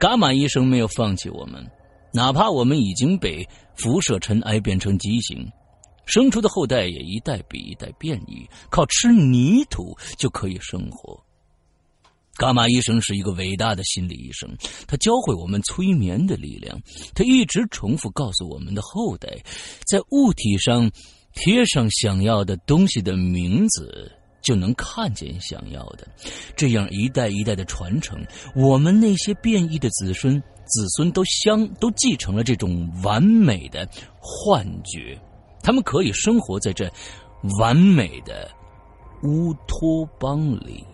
伽马医生没有放弃我们，哪怕我们已经被辐射尘埃变成畸形，生出的后代也一代比一代变异，靠吃泥土就可以生活。伽马医生是一个伟大的心理医生，他教会我们催眠的力量。他一直重复告诉我们的后代，在物体上贴上想要的东西的名字，就能看见想要的。这样一代一代的传承，我们那些变异的子孙子孙都相都继承了这种完美的幻觉，他们可以生活在这完美的乌托邦里。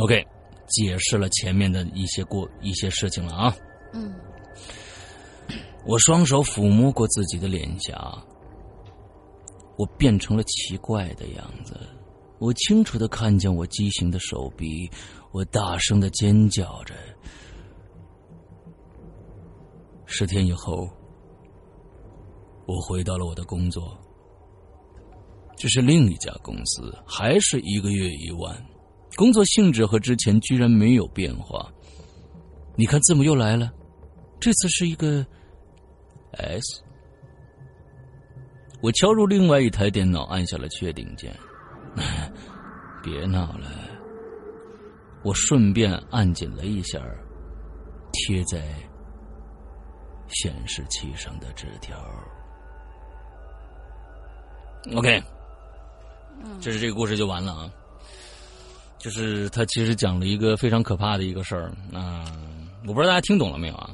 OK，解释了前面的一些过一些事情了啊。嗯，我双手抚摸过自己的脸颊，我变成了奇怪的样子。我清楚的看见我畸形的手臂，我大声的尖叫着。十天以后，我回到了我的工作，这是另一家公司，还是一个月一万。工作性质和之前居然没有变化。你看字母又来了，这次是一个 S。我敲入另外一台电脑，按下了确定键。别闹了，我顺便按紧了一下贴在显示器上的纸条。OK，这是这个故事就完了啊。就是他其实讲了一个非常可怕的一个事儿啊，我不知道大家听懂了没有啊？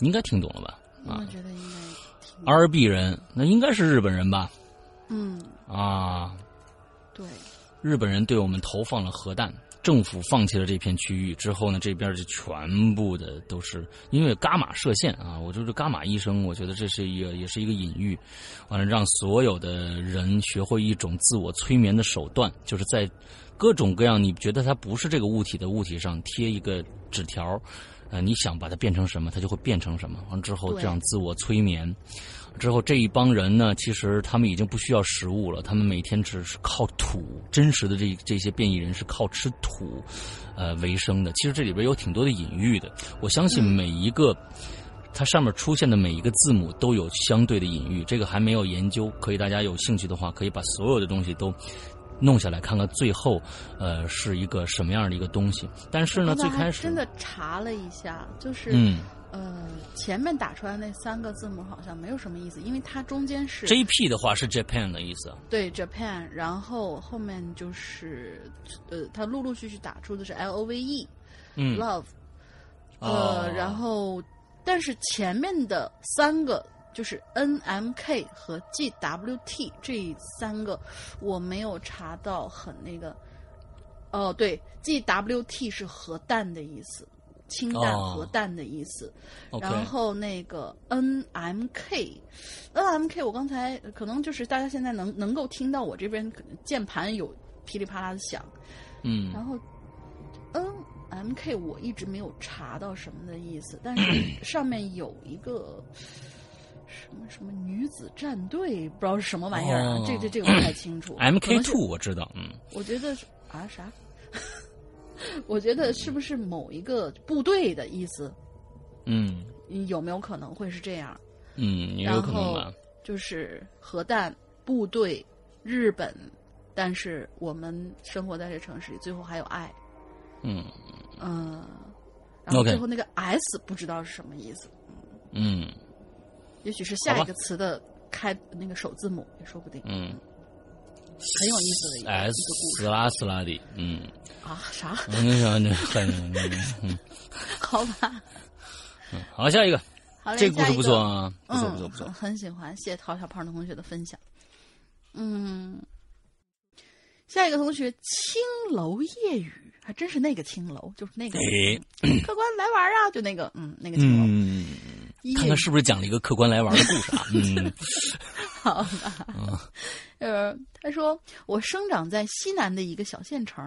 应该听懂了吧？啊，我觉得应该。R B 人，那应该是日本人吧？嗯。啊。对。日本人对我们投放了核弹。政府放弃了这片区域之后呢，这边就全部的都是因为伽马射线啊！我就是伽马医生，我觉得这是一个也是一个隐喻，完了让所有的人学会一种自我催眠的手段，就是在各种各样你觉得它不是这个物体的物体上贴一个纸条，呃，你想把它变成什么，它就会变成什么。完之后这样自我催眠。之后这一帮人呢，其实他们已经不需要食物了，他们每天只是靠土。真实的这这些变异人是靠吃土，呃为生的。其实这里边有挺多的隐喻的。我相信每一个它上面出现的每一个字母都有相对的隐喻。这个还没有研究，可以大家有兴趣的话，可以把所有的东西都弄下来看看，最后呃是一个什么样的一个东西。但是呢，最开始真的查了一下，就是嗯。呃，前面打出来那三个字母好像没有什么意思，因为它中间是 J P 的话是 Japan 的意思。对 Japan，然后后面就是呃，它陆陆续续打出的是 L O V E，嗯，Love，呃，然后但是前面的三个就是 N M K 和 G W T 这三个我没有查到很那个，哦，对，G W T 是核弹的意思。氢弹、核弹的意思，然后那个 N M K，N M K，我刚才可能就是大家现在能能够听到我这边键盘有噼里啪啦的响，嗯，然后 N M K 我一直没有查到什么的意思，但是 (coughs) 上面有一个什么什么女子战队，不知道是什么玩意儿啊，这这这个不太清楚。M K Two 我知道，嗯，我觉得啊啥。(laughs) 我觉得是不是某一个部队的意思？嗯，有没有可能会是这样？嗯，也有可能吧。就是核弹部队，日本，但是我们生活在这城市里，最后还有爱。嗯嗯，然后最后那个 S 不知道是什么意思。嗯，也许是下一个词的开那个首字母也说不定。嗯。很有意思的一个故事，死拉死拉的，嗯。啊啥？嗯，那很嗯，(laughs) 好吧，嗯，好，下一个，好这个故事不错啊，不错不错不错，很喜欢，谢谢陶小胖的同学的分享。嗯，下一个同学青楼夜雨，还真是那个青楼，就是那个客官来玩啊，就那个嗯那个青楼，看看是不是讲了一个客观来玩的故事啊？(laughs) 嗯。好吧，呃，他说我生长在西南的一个小县城，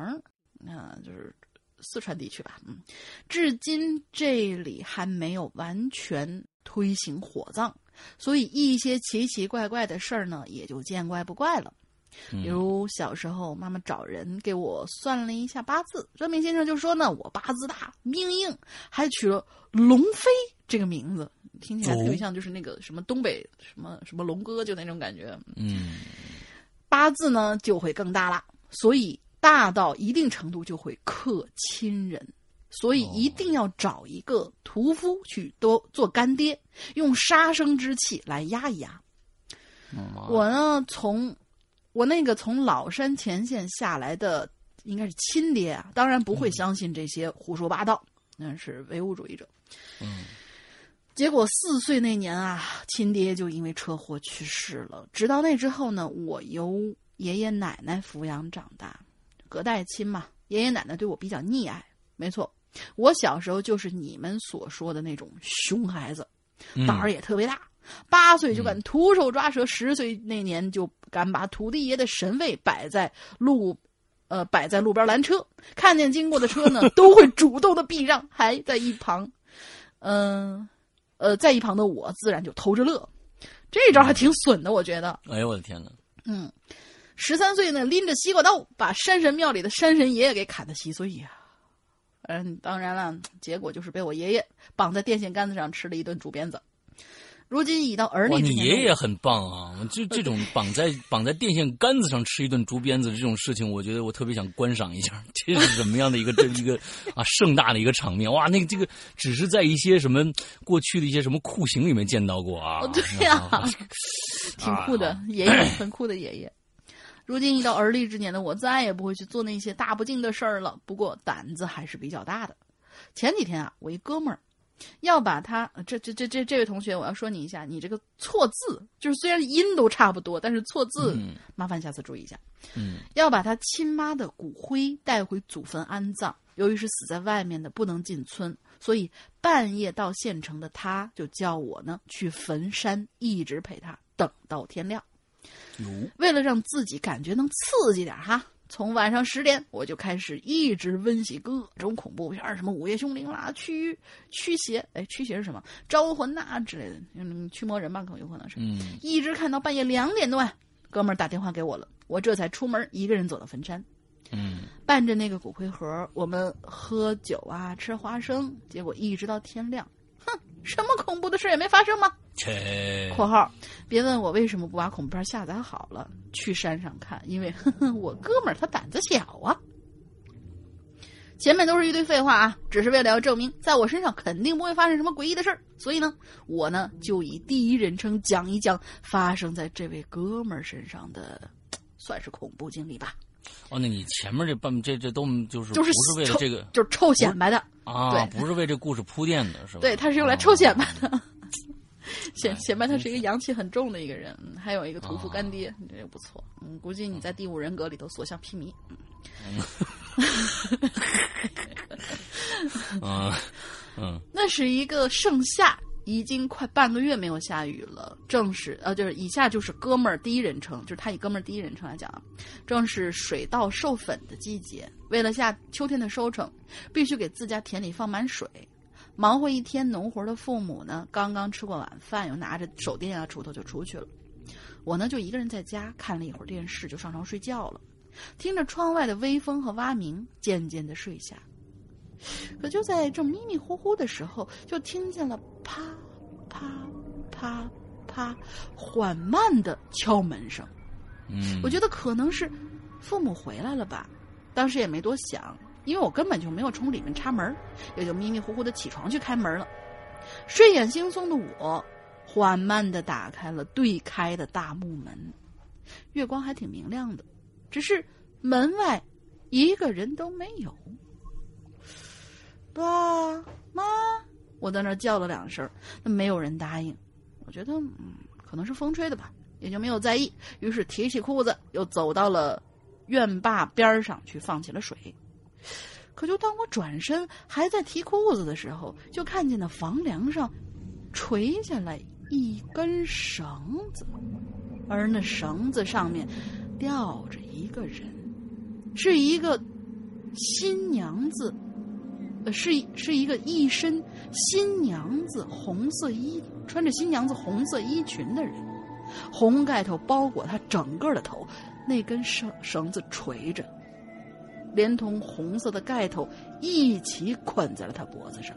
啊，就是四川地区吧，嗯，至今这里还没有完全推行火葬，所以一些奇奇怪怪的事儿呢，也就见怪不怪了。比如小时候，妈妈找人给我算了一下八字，算命先生就说呢，我八字大，命硬，还取了龙飞这个名字。听起来特别像，就是那个什么东北什么什么龙哥，就那种感觉。嗯，八字呢就会更大了，所以大到一定程度就会克亲人，所以一定要找一个屠夫去多做干爹，用杀生之气来压一压。我呢，从我那个从老山前线下来的应该是亲爹啊，当然不会相信这些胡说八道，那是唯物主义者。嗯。结果四岁那年啊，亲爹就因为车祸去世了。直到那之后呢，我由爷爷奶奶抚养长大，隔代亲嘛，爷爷奶奶对我比较溺爱。没错，我小时候就是你们所说的那种熊孩子，胆儿也特别大。八岁就敢徒手抓蛇，十岁那年就敢把土地爷的神位摆在路，呃，摆在路边拦车，看见经过的车呢，(laughs) 都会主动的避让，还在一旁，嗯。呃，在一旁的我自然就偷着乐，这招还挺损的，我觉得。哎呦我的天哪！嗯，十三岁呢，拎着西瓜刀把山神庙里的山神爷爷给砍得稀碎呀。嗯，当然了，结果就是被我爷爷绑在电线杆子上吃了一顿竹鞭子。如今已到而立，之年，你爷爷很棒啊！就这种绑在绑在电线杆子上吃一顿竹鞭子这种事情，我觉得我特别想观赏一下，(laughs) 这是什么样的一个这一个啊盛大的一个场面哇！那个这个只是在一些什么过去的一些什么酷刑里面见到过啊，哦对呀啊挺酷的，爷爷很酷的爷爷。如今已到而立之年的我，再也不会去做那些大不敬的事儿了。不过胆子还是比较大的。前几天啊，我一哥们儿要把他呃这这这这这位同学，我要说你一下，你这个错字，就是虽然音都差不多，但是错字，嗯麻烦下次注意一下。嗯要把他亲妈的骨灰带回祖坟安葬。由于是死在外面的，不能进村，所以半夜到县城的他就叫我呢去坟山，一直陪他等到天亮。哟为了让自己感觉能刺激点哈，从晚上十点我就开始一直温习各种恐怖片，什么《午夜凶铃》啦、驱驱邪，哎，驱邪是什么？招魂呐、之类的，嗯，驱魔人吧，可能有可能是。嗯一直看到半夜两点多，哥们儿打电话给我了，我这才出门，一个人走到坟山，嗯伴着那个骨灰盒，我们喝酒啊，吃花生，结果一直到天亮，哼，什么恐怖的事也没发生吗？切（括号）别问我为什么不把恐怖片下载好了，去山上看，因为呵 (laughs) 呵我哥们儿他胆子小啊。前面都是一堆废话啊，只是为了要证明在我身上肯定不会发生什么诡异的事儿，所以呢，我呢就以第一人称讲一讲发生在这位哥们儿身上的，算是恐怖经历吧，哦，那你前面这半这这都就是就是不是为了这个就是臭显摆的，啊，对不是为这故事铺垫的是吧？对，他是用来臭显摆啊的。显显摆他是一个阳气很重的一个人，嗯还有一个屠夫干爹，这个不错。嗯，估计你在第五人格里头所向披靡。嗯 (laughs) 嗯那是一个盛夏，已经快半个月没有下雨了。正是呃，就是以下就是哥们儿第一人称，就是他以哥们儿第一人称来讲，正是水稻授粉的季节。为了下秋天的收成，必须给自家田里放满水。忙活一天农活的父母呢，刚刚吃过晚饭，又拿着手电啊、锄头就出去了。我呢，就一个人在家看了一会儿电视，就上床睡觉了，听着窗外的微风和蛙鸣，渐渐的睡下。可就在这迷迷糊糊的时候，就听见了啪啪啪啪缓慢的敲门声。嗯，我觉得可能是父母回来了吧，当时也没多想，因为我根本就没有从里面插门，也就迷迷糊糊的起床去开门了。睡眼惺忪的我，缓慢的打开了对开的大木门，月光还挺明亮的，只是门外一个人都没有。爸妈，我在那叫了两声，那没有人答应。我觉得，嗯，可能是风吹的吧，也就没有在意。于是提起裤子，又走到了院坝边上去放起了水。可就当我转身还在提裤子的时候，就看见那房梁上垂下来一根绳子，而那绳子上面吊着一个人，是一个新娘子。呃，是是一个一身新娘子红色衣，穿着新娘子红色衣裙的人，红盖头包裹她整个的头，那根绳绳子垂着，连同红色的盖头一起捆在了她脖子上，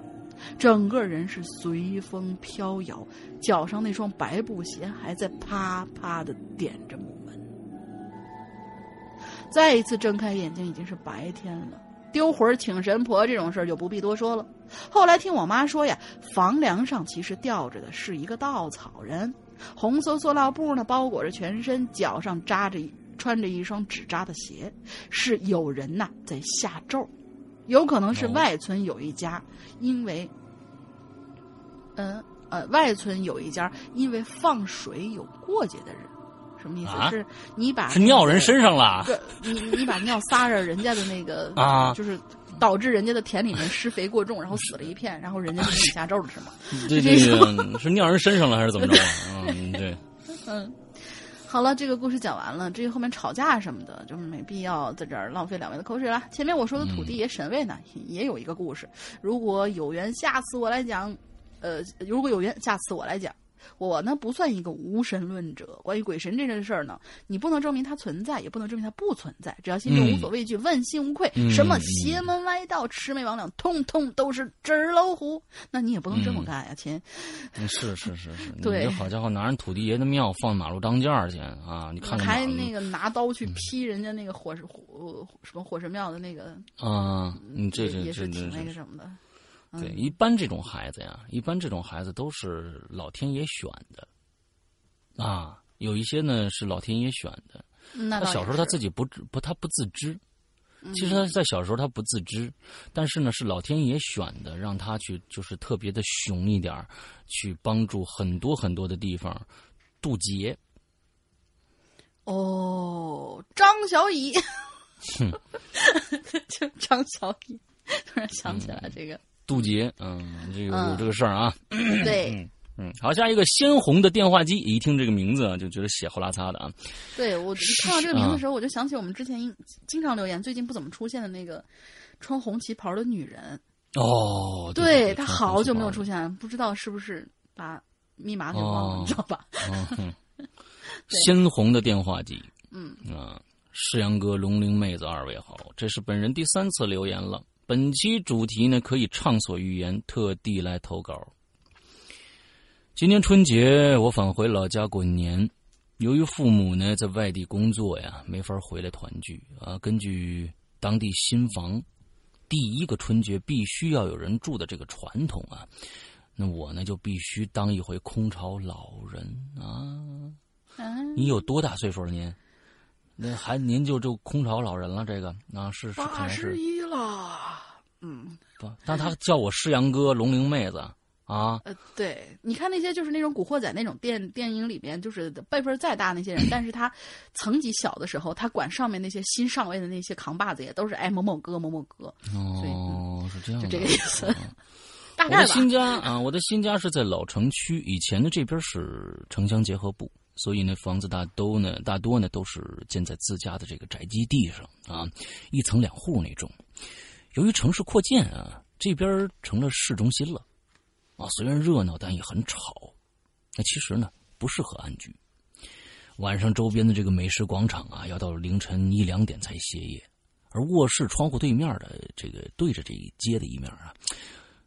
整个人是随风飘摇，脚上那双白布鞋还在啪啪的点着木门。再一次睁开眼睛，已经是白天了。丢魂请神婆这种事儿就不必多说了。后来听我妈说呀，房梁上其实吊着的是一个稻草人，红色塑料布呢包裹着全身，脚上扎着穿着一双纸扎的鞋，是有人呐在下咒，有可能是外村有一家，因为，嗯呃外村有一家因为放水有过节的人，什么意思？啊是你把是尿人身上了对，你你把尿撒着人家的那个 (laughs) 啊就是导致人家的田里面施肥过重，然后死了一片，然后人家就给你下咒了，是吗？(laughs) 这这这个是尿人身上了还是怎么着啊？(laughs) 嗯，对，嗯，好了，这个故事讲完了。至于后面吵架什么的，就没必要在这儿浪费两位的口水了。前面我说的土地爷神位呢，也有一个故事。如果有缘，下次我来讲。呃，如果有缘，下次我来讲。我呢不算一个无神论者。关于鬼神这件事儿呢，你不能证明它存在，也不能证明它不存在。只要心中无所畏惧，问心无愧，什么邪门歪道、魑魅魍魉，通通都是纸老虎。那你也不能这么干呀，亲。是是是是，(laughs) 对，好家伙，拿人土地爷的庙放马路当间去啊！你看还那个拿刀去劈人家那个火火什么火神庙的那个啊，你这这也是挺那个什么的。对，一般这种孩子呀，一般这种孩子都是老天爷选的，啊，有一些呢是老天爷选的。那他小时候他自己不不他不自知，其实他在小时候他不自知，但是呢是老天爷选的，让他去就是特别的雄一点去帮助很多很多的地方渡劫。哦，张小乙，哼，(laughs) 就张小乙，突然想起来这个。渡劫，嗯，这个有这个事儿啊。对，嗯，好，下一个鲜红的电话机，一听这个名字啊，就觉得血呼啦擦的啊。对我看到这个名字的时候，我就想起我们之前经常留言，最近不怎么出现的那个穿红旗袍的女人。哦，对她好久没有出现，不知道是不是把密码给忘了，你知道吧？鲜 (laughs) 红的电话机，嗯啊，世阳哥、龙鳞妹子二位好，这是本人第三次留言了。本期主题呢，可以畅所欲言，特地来投稿。今年春节我返回老家过年，由于父母呢在外地工作呀，没法回来团聚啊。根据当地新房第一个春节必须要有人住的这个传统啊，那我呢就必须当一回空巢老人啊。你有多大岁数了您？那还您就就空巢老人了？这个啊是是八十一了。嗯，不，但他叫我师阳哥、龙灵妹子啊。呃，对，你看那些就是那种古惑仔那种电电影里面，就是辈分再大那些人，(clears throat) 但是他层级小的时候，他管上面那些新上位的那些扛把子也都是哎某某哥、某某哥。哦，是这样，就这个意思。(laughs) 大概我的新家啊，我的新家是在老城区，以前的这边是城乡结合部，所以呢，房子大都呢大多呢都是建在自家的这个宅基地上啊，一层两户那种。由于城市扩建啊，这边成了市中心了，啊，虽然热闹，但也很吵。那其实呢，不适合安居。晚上周边的这个美食广场啊，要到凌晨一两点才歇业。而卧室窗户对面的这个对着这一街的一面啊，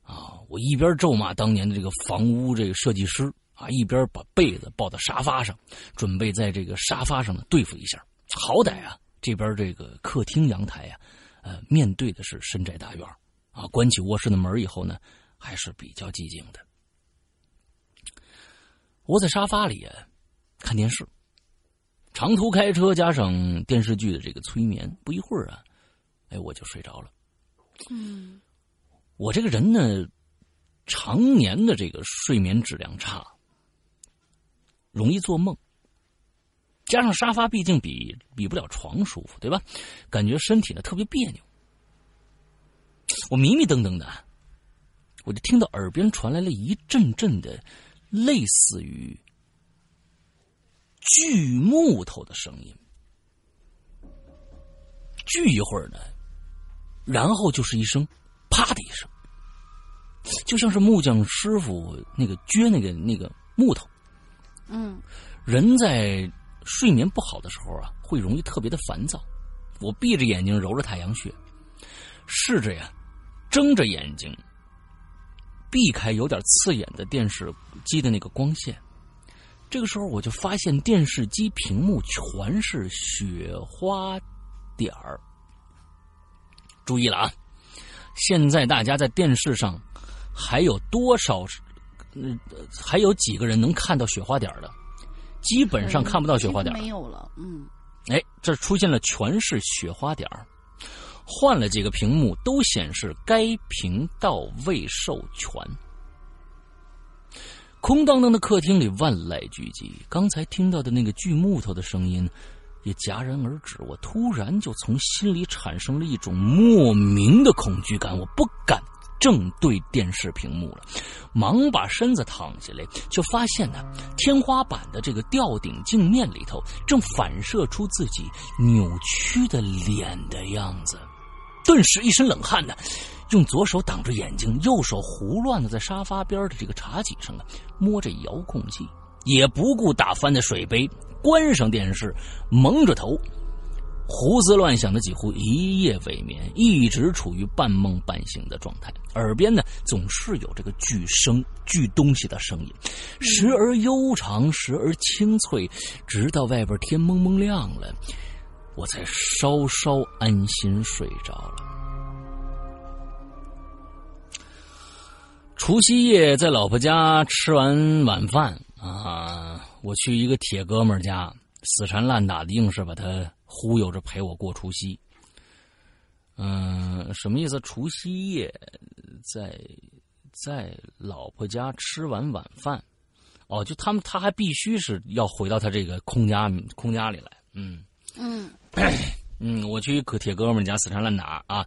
啊，我一边咒骂当年的这个房屋这个设计师啊，一边把被子抱到沙发上，准备在这个沙发上呢对付一下。好歹啊，这边这个客厅阳台啊。呃，面对的是深宅大院啊。关起卧室的门以后呢，还是比较寂静的。窝在沙发里看电视，长途开车加上电视剧的这个催眠，不一会儿啊，哎，我就睡着了。嗯，我这个人呢，常年的这个睡眠质量差，容易做梦。加上沙发毕竟比比不了床舒服，对吧？感觉身体呢特别别扭。我迷迷瞪瞪的，我就听到耳边传来了一阵阵的类似于锯木头的声音。锯一会儿呢，然后就是一声“啪”的一声，就像是木匠师傅那个撅那个那个木头。嗯，人在。睡眠不好的时候啊，会容易特别的烦躁。我闭着眼睛揉着太阳穴，试着呀，睁着眼睛，避开有点刺眼的电视机的那个光线。这个时候，我就发现电视机屏幕全是雪花点儿。注意了啊！现在大家在电视上还有多少？嗯，还有几个人能看到雪花点儿的？基本上看不到雪花点没有了。嗯，哎，这出现了全是雪花点换了几个屏幕都显示该频道未授权。空荡荡的客厅里万籁俱寂，刚才听到的那个锯木头的声音也戛然而止。我突然就从心里产生了一种莫名的恐惧感，我不敢。正对电视屏幕了，忙把身子躺下来，就发现呢，天花板的这个吊顶镜面里头正反射出自己扭曲的脸的样子。顿时一身冷汗呢，用左手挡着眼睛，右手胡乱的在沙发边的这个茶几上啊摸着遥控器，也不顾打翻的水杯，关上电视，蒙着头。胡思乱想的几乎一夜未眠，一直处于半梦半醒的状态。耳边呢总是有这个巨声、巨东西的声音，时而悠长，时而清脆，直到外边天蒙蒙亮了，我才稍稍安心睡着了。除夕夜在老婆家吃完晚饭啊，我去一个铁哥们家，死缠烂打的，硬是把他。忽悠着陪我过除夕，嗯，什么意思？除夕夜在在老婆家吃完晚饭，哦，就他们他还必须是要回到他这个空家空家里来，嗯嗯 (clears throat) 嗯，我去可铁哥们家死缠烂打啊，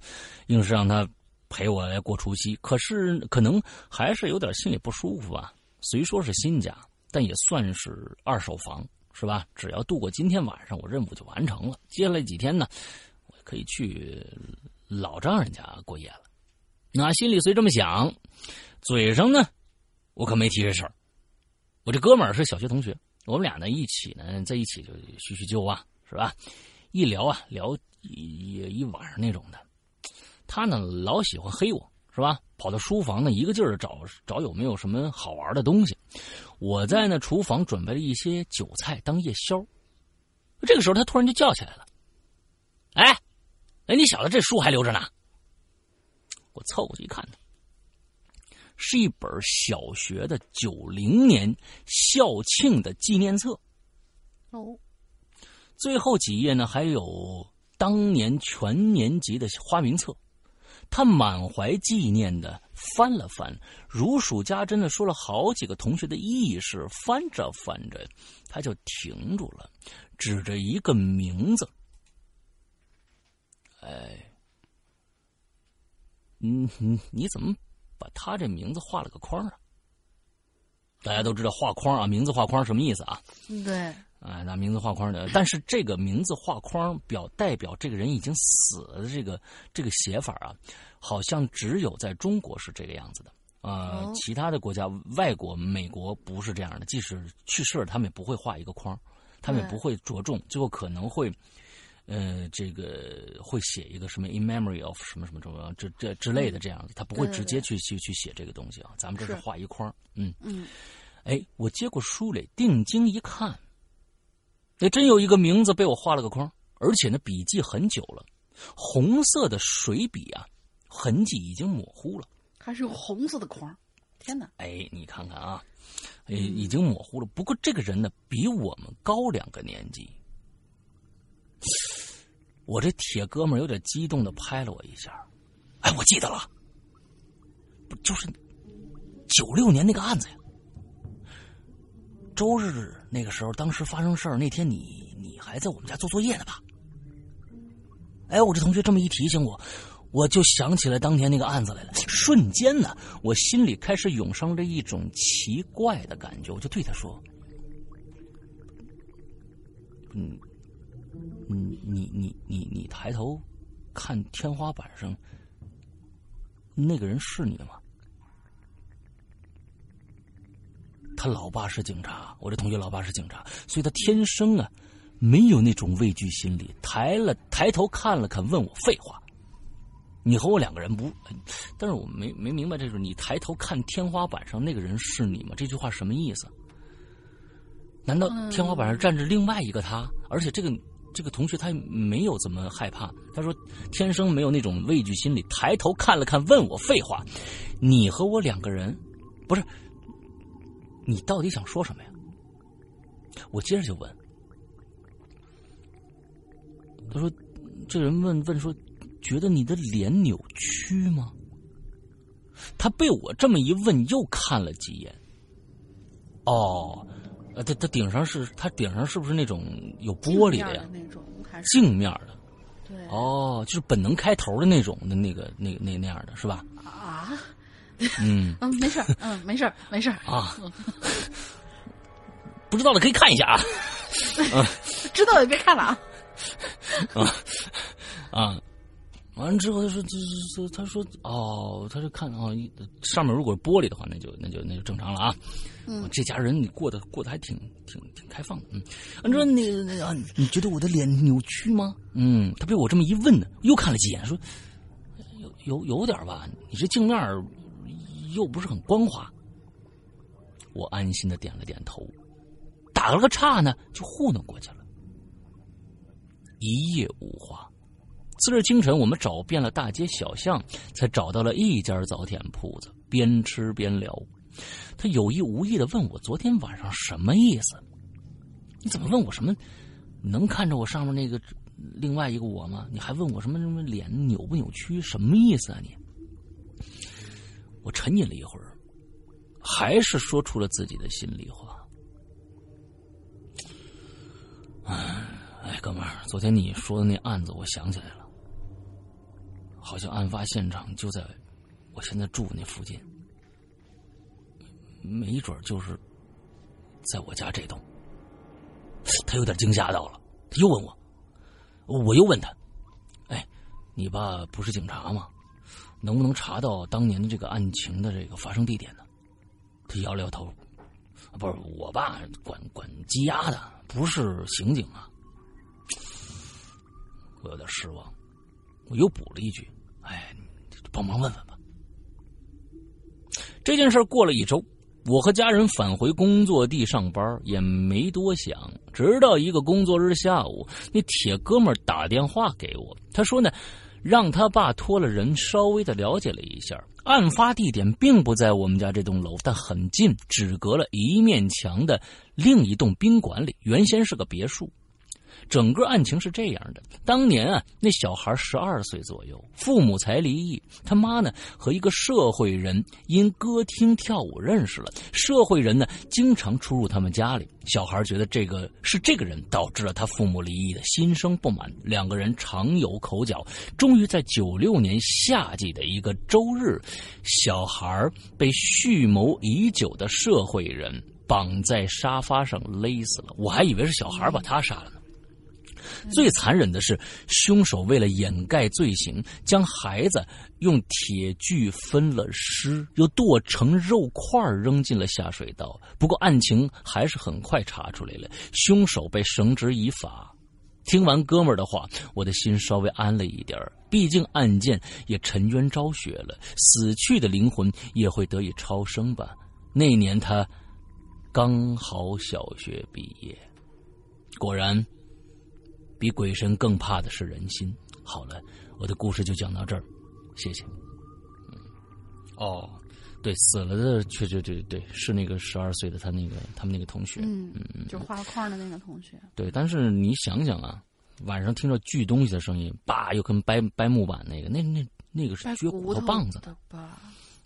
硬是让他陪我来过除夕，可是可能还是有点心里不舒服吧。虽说是新家，但也算是二手房。是吧？只要度过今天晚上，我任务就完成了。接下来几天呢，我可以去老丈人家过夜了。那心里虽这么想，嘴上呢，我可没提这事儿。我这哥们儿是小学同学，我们俩呢一起呢在一起就叙叙旧啊，是吧？一聊啊聊一一晚上那种的。他呢老喜欢黑我。是吧？跑到书房呢，一个劲儿的找找有没有什么好玩的东西。我在那厨房准备了一些韭菜当夜宵。这个时候，他突然就叫起来了：“哎，哎，你小子这书还留着呢？”我凑过去一看，是一本小学的九零年校庆的纪念册。哦，最后几页呢，还有当年全年级的花名册。他满怀纪念的翻了翻，如数家珍的说了好几个同学的意识，翻着翻着，他就停住了，指着一个名字：“哎，你你你怎么把他这名字画了个框啊？”大家都知道画框啊，名字画框什么意思啊？对。哎，拿名字画框的，但是这个名字画框表代表这个人已经死了的这个这个写法啊，好像只有在中国是这个样子的。啊，其他的国家，外国美国不是这样的，即使去世了，他们也不会画一个框，他们也不会着重，最后可能会，呃，这个会写一个什么 in memory of 什么什么什么这这之类的这样子，他不会直接去去去写这个东西啊，咱们这是画一框，嗯。嗯，哎，我接过书来，定睛一看。那真有一个名字被我画了个框，而且呢，笔记很久了，红色的水笔啊，痕迹已经模糊了。还是用红色的框，天哪！哎，你看看啊，哎，已经模糊了。不过这个人呢，比我们高两个年级。我这铁哥们有点激动的拍了我一下，哎，我记得了，不就是九六年那个案子呀？周日那个时候，当时发生事儿那天，你你还在我们家做作业呢吧？哎，我这同学这么一提醒我，我就想起来当天那个案子来了。瞬间呢，我心里开始涌上了一种奇怪的感觉，我就对他说：“嗯，你你你你你抬头看天花板上那个人是你吗？”他老爸是警察，我这同学老爸是警察，所以他天生啊没有那种畏惧心理。抬了抬头看了看，问我废话。你和我两个人不，但是我没没明白，这是你抬头看天花板上那个人是你吗？这句话什么意思？难道天花板上站着另外一个他？而且这个这个同学他没有怎么害怕，他说天生没有那种畏惧心理。抬头看了看，问我废话。你和我两个人，不是。你到底想说什么呀？我接着就问。他说：“这人问问说，觉得你的脸扭曲吗？”他被我这么一问，又看了几眼。哦，呃，他他顶上是他顶上是不是那种有玻璃的呀？那种镜面的。对。哦，就是本能开头的那种的那个那那那样的是吧？啊。嗯 (laughs) 嗯，没事嗯，没事没事啊。不知道的可以看一下啊。(laughs) 知道的别看了啊。(laughs) 啊啊完了之后，他说：“这这他说哦，他就看啊，上面如果玻璃的话，那就那就那就正常了啊。嗯，这家人你过得过得还挺挺挺开放的。嗯，你说那那啊，你觉得我的脸扭曲吗？嗯，他被我这么一问呢，又看了几眼，说有有有点吧。你这镜面又不是很光滑。我安心的点了点头，打了个岔呢，就糊弄过去了。一夜无话。次日清晨，我们找遍了大街小巷，才找到了一家早点铺子。边吃边聊，他有意无意的问我：“昨天晚上什么意思？你怎么问我什么？能看着我上面那个另外一个我吗？你还问我什么什么脸扭不扭曲？什么意思啊你？”我沉吟了一会儿，还是说出了自己的心里话：“哎，哥们儿，昨天你说的那案子，我想起来了。”好像案发现场就在我现在住那附近，没准就是在我家这栋。他有点惊吓到了，他又问我，我又问他：“哎，你爸不是警察吗？能不能查到当年的这个案情的这个发生地点呢？”他摇了摇头：“不是，我爸管管羁押的，不是刑警啊。”我有点失望，我又补了一句。哎，帮忙问问吧。这件事过了一周，我和家人返回工作地上班，也没多想。直到一个工作日下午，那铁哥们打电话给我，他说呢，让他爸托了人稍微的了解了一下，案发地点并不在我们家这栋楼，但很近，只隔了一面墙的另一栋宾馆里，原先是个别墅。整个案情是这样的：当年啊，那小孩十二岁左右，父母才离异，他妈呢和一个社会人因歌厅跳舞认识了。社会人呢经常出入他们家里，小孩觉得这个是这个人导致了他父母离异的，心生不满，两个人常有口角。终于在九六年夏季的一个周日，小孩被蓄谋已久的社会人绑在沙发上勒死了。我还以为是小孩把他杀了呢。最残忍的是，凶手为了掩盖罪行，将孩子用铁锯分了尸，又剁成肉块扔进了下水道。不过案情还是很快查出来了，凶手被绳之以法。听完哥们儿的话，我的心稍微安了一点毕竟案件也沉冤昭雪了，死去的灵魂也会得以超生吧。那年他刚好小学毕业，果然。比鬼神更怕的是人心。好了，我的故事就讲到这儿，谢谢。嗯，哦，对，死了的确确对对是那个十二岁的他那个他们那个同学，嗯嗯，就画框的那个同学。对，但是你想想啊，晚上听着锯东西的声音，叭，又跟掰掰木板那个，那那那个是撅骨头棒子的吧？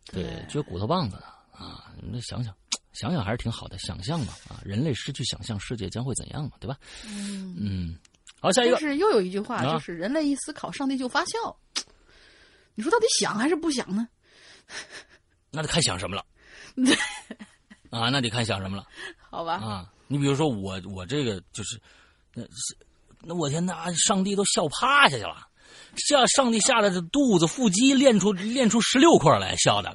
对，撅骨头棒子的啊！那想想想想还是挺好的，想象嘛啊，人类失去想象，世界将会怎样嘛？对吧？嗯嗯。好，下一个。但是又有一句话，就是人类一思考，上帝就发笑。(tsk) 你说到底想还是不想呢？(laughs) 那得看想什么了。(laughs) 啊，那得看想什么了。好吧。啊，你比如说我，我这个就是，那是，那我天，那上帝都笑趴下去了。吓上帝吓得肚子腹肌练出练出十六块来，笑的，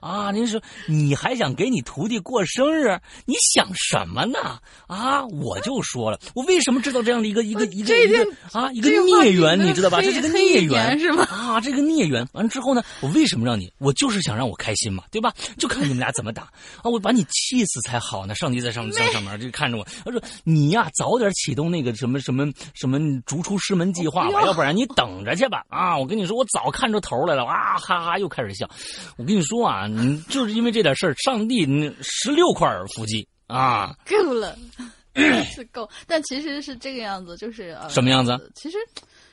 啊！您说你还想给你徒弟过生日？你想什么呢？啊！我就说了，我为什么知道这样的一个一个一个一个啊一个孽缘，你知道吧？这是个孽缘是吗？啊，这个孽缘完了之后呢，我为什么让你？我就是想让我开心嘛，对吧？就看你们俩怎么打啊！我把你气死才好呢。上帝在上上上面就看着我，他说你呀，早点启动那个什么什么什么逐出师门计划吧，要不然你等着。去吧啊！我跟你说，我早看出头来了啊！哈哈，又开始笑。我跟你说啊，你就是因为这点事儿，上帝十六块腹肌啊，够了，(clears throat) 是够。但其实是这个样子，就是呃，什么样子？其实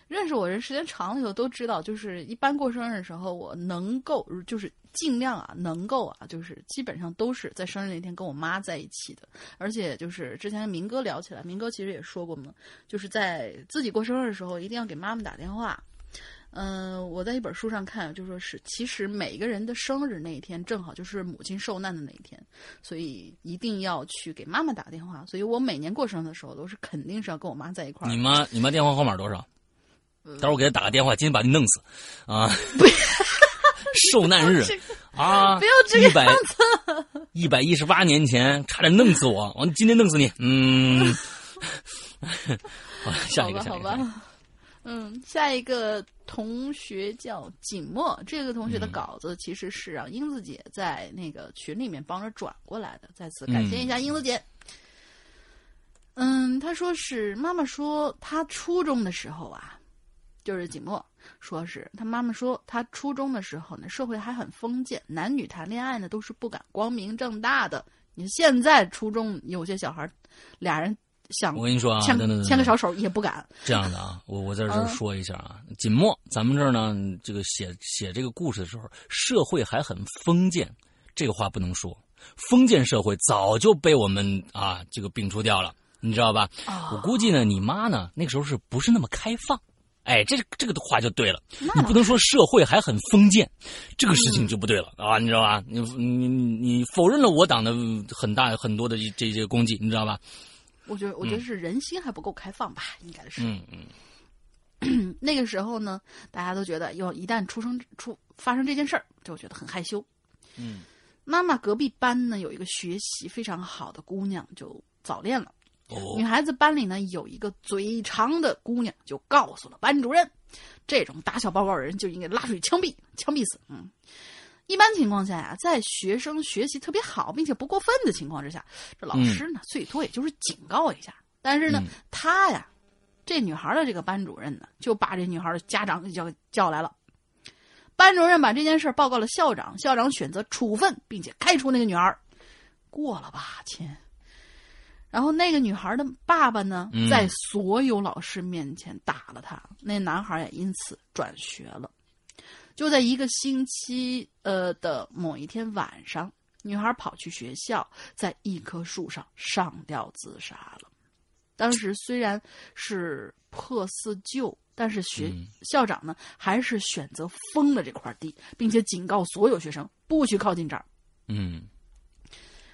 认识我人时间长了以后都知道，就是一般过生日的时候，我能够就是。尽量啊，能够啊，就是基本上都是在生日那天跟我妈在一起的。而且就是之前明哥聊起来，明哥其实也说过嘛，就是在自己过生日的时候一定要给妈妈打电话。嗯，我在一本书上看，就说是其实每个人的生日那一天正好就是母亲受难的那一天，所以一定要去给妈妈打电话。所以我每年过生日的时候都是肯定是要跟我妈在一块儿。你妈，你妈电话号码多少？待会儿我给她打个电话，今天把你弄死啊！(laughs) 受难日啊！不要这个样子一百一十八年前差点弄死我，我今天弄死你。嗯，(laughs) 好，下一个，下一个。好吧，嗯，下一个同学叫景墨，这个同学的稿子其实是让英子姐在那个群里面帮着转过来的，在此感谢一下英子姐。嗯，他说是妈妈说他初中的时候啊，就是景墨说是他妈妈说他初中的时候呢，社会还很封建，男女谈恋爱呢都是不敢光明正大的。你现在初中有些小孩，俩人想我跟你说啊，牵牵个小手也不敢。这样的啊，我我在这儿说一下啊，锦墨，咱们这儿呢，这个写写这个故事的时候，社会还很封建，这个话不能说，封建社会早就被我们啊这个摒除掉了。你知道吧？我估计呢，你妈呢那个时候是不是那么开放？哎，这这个话就对了。你不能说社会还很封建，这个事情就不对了啊！你知道吧？你你你否认了我党的很大很多的这些功绩，你知道吧？我觉得，我觉得是人心还不够开放吧，应该是。嗯嗯。(clears throat) 那个时候呢，大家都觉得，要一旦出生出发生这件事儿，就觉得很害羞。嗯。妈妈隔壁班呢有一个学习非常好的姑娘，就早恋了。女孩子班里呢有一个嘴长的姑娘，就告诉了班主任，这种打小报告的人就应该拉出去枪毙，枪毙死。嗯，一般情况下呀，在学生学习特别好并且不过分的情况之下，这老师呢最多也就是警告一下。但是呢，他呀，这女孩的这个班主任呢，就把这女孩的家长给叫叫来了。班主任把这件事报告了校长，校长选择处分并且开除那个女孩。过了吧，亲。然后那个女孩的爸爸呢，在所有老师面前打了她，那男孩也因此转学了。就在一个星期呃的某一天晚上，女孩跑去学校，在一棵树上上吊自杀了。当时虽然是破四旧，但是学校长呢还是选择封了这块地，并且警告所有学生不许靠近这儿。嗯，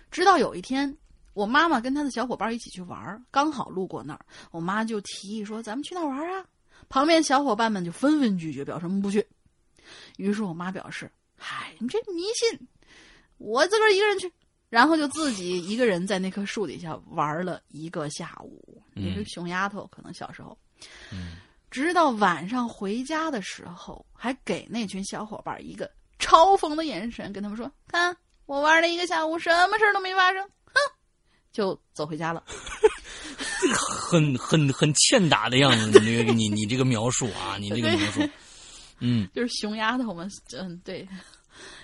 直到有一天。我妈妈跟她的小伙伴一起去玩，刚好路过那儿，我妈就提议说：“咱们去那儿玩啊！”旁边小伙伴们就纷纷拒绝，表示不去。于是我妈表示：“嗨，你这迷信，我自个儿一个人去。”然后就自己一个人在那棵树底下玩了一个下午。也是熊丫头，可能小时候，直到晚上回家的时候，还给那群小伙伴一个嘲讽的眼神，跟他们说：“看，我玩了一个下午，什么事都没发生。”哼就走回家了，(laughs) 很很很欠打的样子。你这个你你这个描述啊，你这个描述，嗯，(laughs) 就是熊丫头嘛，嗯，对。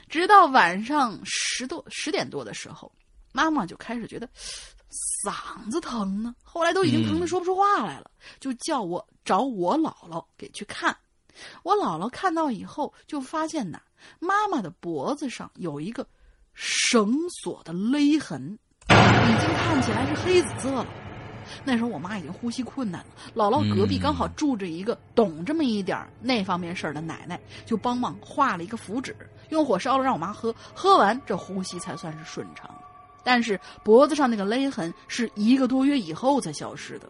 直到晚上十多十点多的时候，妈妈就开始觉得嗓子疼呢。后来都已经疼的说不出话来了，就叫我找我姥姥给去看。我姥姥看到以后，就发现呐，妈妈的脖子上有一个绳索的勒痕。已经看起来是黑紫色了。那时候我妈已经呼吸困难了，姥姥隔壁刚好住着一个懂这么一点那方面事儿的奶奶，就帮忙画了一个符纸，用火烧了让我妈喝，喝完这呼吸才算是顺畅。但是脖子上那个勒痕是一个多月以后才消失的，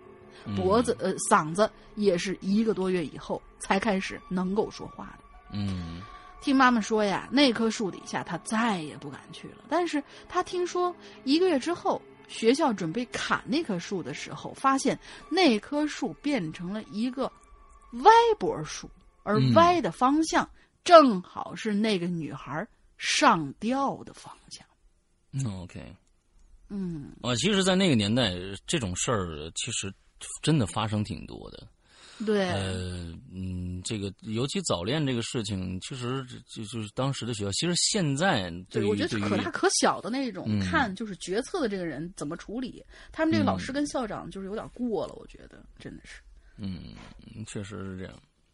脖子呃嗓子也是一个多月以后才开始能够说话的。嗯。听妈妈说呀，那棵树底下他再也不敢去了。但是他听说一个月之后，学校准备砍那棵树的时候，发现那棵树变成了一个歪脖树，而歪的方向正好是那个女孩上吊的方向。嗯 OK，嗯，啊，其实，在那个年代，这种事儿其实真的发生挺多的。对，呃，嗯，这个尤其早恋这个事情，其实就就是当时的学校。其实现在，对我觉得可大可小的那种，看就是决策的这个人怎么处理。他们这个老师跟校长就是有点过了，我觉得真的是。嗯，确实是这样。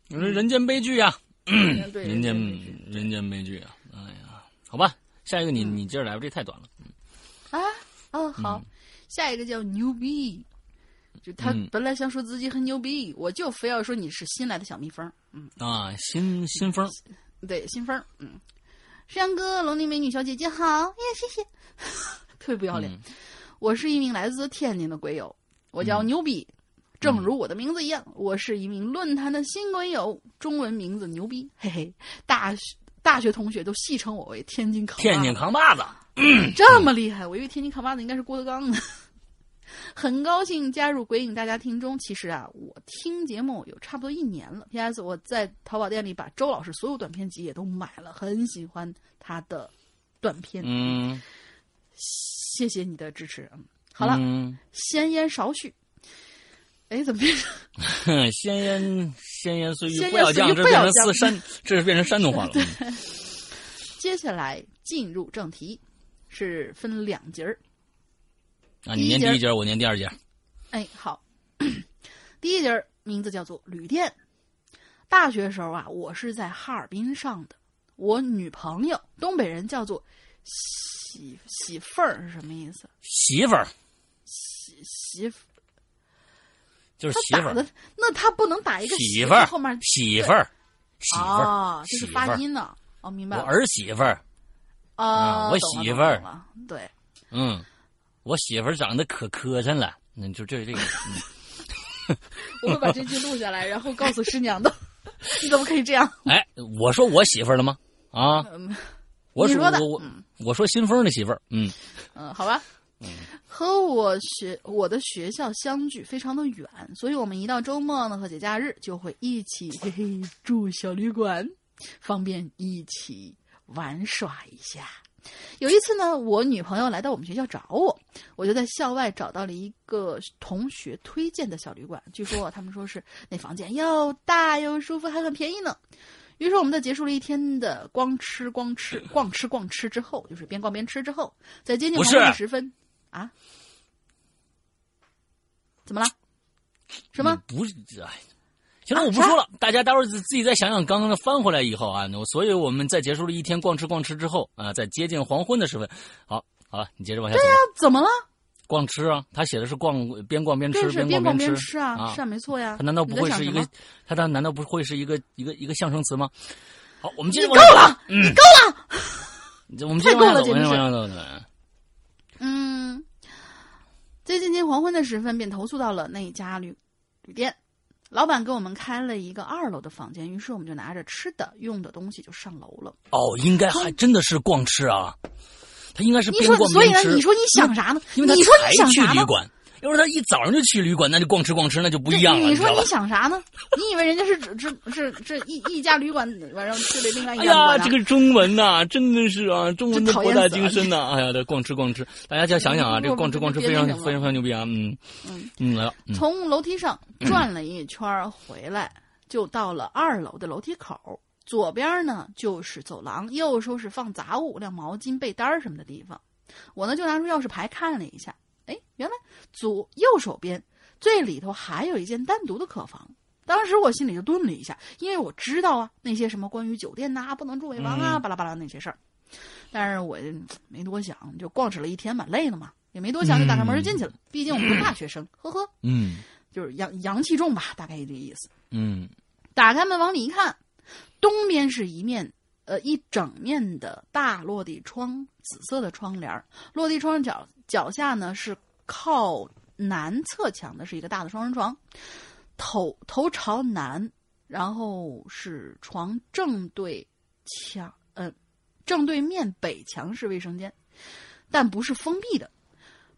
你说人间悲剧啊，人间 (clears throat) 人间悲剧啊！哎呀，好吧，下一个你你接着来吧，这太短了。啊，哦，好，下一个叫牛逼。就他本来想说自己很牛逼，我就非要说你是新来的小蜜蜂。嗯啊，新新蜂，对新蜂。嗯，山哥，龙鳞美女小姐姐好呀，谢谢，(laughs) 特别不要脸。我是一名来自天津的鬼友，我叫牛逼，正如我的名字一样，我是一名论坛的新鬼友，中文名字牛逼，嘿嘿。大学大学同学都戏称我为天津扛天津扛把子，这么厉害，我以为天津扛把子应该是郭德纲呢。很高兴加入鬼影大家庭中。其实啊，我听节目有差不多一年了。P.S. 我在淘宝店里把周老师所有短片集也都买了，很喜欢他的短片。嗯，谢谢你的支持。嗯，好了，嗯闲言少叙。哎，怎么变成哼 (laughs) 闲言闲言碎语不要讲，这变不要讲成四山，这是变成山东 (laughs) 话了。嗯接下来进入正题，是分两节儿。啊，你念第一节，我念第二节。哎，好，第一节名字叫做旅店。大学时候啊，我是在哈尔滨上的。我女朋友，东北人叫做媳媳妇儿是什么意思？媳妇儿媳媳妇，就是他媳妇儿，那他不能打一个媳妇儿后面媳妇儿，媳妇儿，啊，这是发音呢。哦，明白了。我儿媳妇儿，啊，啊我媳妇儿对，嗯，我媳妇儿长得可磕碜了，那就这这个，嗯 (laughs) 我会把这句录下来，然后告诉师娘的。(laughs) 你怎么可以这样？哎，我说我媳妇儿了吗？啊，嗯我你说的我我嗯我说新丰的媳妇儿，嗯嗯，好吧。和我学我的学校相距非常的远，所以我们一到周末呢和节假日就会一起 (laughs) 嘿嘿住小旅馆，方便一起玩耍一下。有一次呢，我女朋友来到我们学校找我，我就在校外找到了一个同学推荐的小旅馆，据说他们说是那房间又大又舒服，还很便宜呢。于是我们在结束了一天的光吃光吃逛吃逛吃之后，就是边逛边吃之后，在接近黄昏的时分啊，怎么了？什么？嗯不是，哎，行了，我不说了，大家待会儿自自己再想想刚刚的翻回来以后啊，那所以我们在结束了一天逛吃逛吃之后啊，在接近黄昏的时分，好，好了，你接着往下对呀。怎么了？逛吃啊，他写的是逛边逛边吃，边逛边吃啊，啊是啊，没错呀。他难道不会是一个？他他难道不会是一个一个一个象声词吗？好，我们接着往下够了，嗯你够了。我们接着往下走。嗯，在接近黄昏的时分，便投宿到了那家旅旅店。老板给我们开了一个二楼的房间，于是我们就拿着吃的、用的东西就上楼了。哦，应该还真的是逛吃啊，他应该是边逛，边吃所以呢。你说你想啥呢？因为他你说才你想啥呢？要是他一早上就去旅馆，那就逛吃逛吃，那就不一样了，你说你？想啥呢？(laughs) 你以为人家是只只是是一一家旅馆晚上去了另外一哎呀，家旅馆啊？这个中文呐、真的是啊，中文的博大精深呐、哎呀，这逛吃逛吃，大家再想想啊，这个逛吃逛吃非常非常非常牛逼啊，嗯嗯嗯，来了，嗯从楼梯上转了一圈回来，就到了二楼的楼梯口。左边呢就是走廊，右手是放杂物、晾毛巾、被单儿什么的地方。我呢就拿出钥匙牌看了一下，哎，原来左右手边最里头还有一间单独的客房。当时我心里就顿了一下，因为我知道啊那些什么关于酒店呐、不能住尾房啊、嗯巴拉巴拉那些事儿。但是我嗯没多想，就逛吃了一天嘛，累了嘛，也没多想，就打开门就进去了。毕竟我们是大学生，呵呵。嗯就是阳阳气重吧，大概这个意思。嗯打开门往里一看，东边是一面呃一整面的大落地窗，紫色的窗帘落地窗脚脚下呢是靠南侧墙的是一个大的双人床，头头朝南，然后是床正对墙，嗯、正对面北墙是卫生间，但不是封闭的，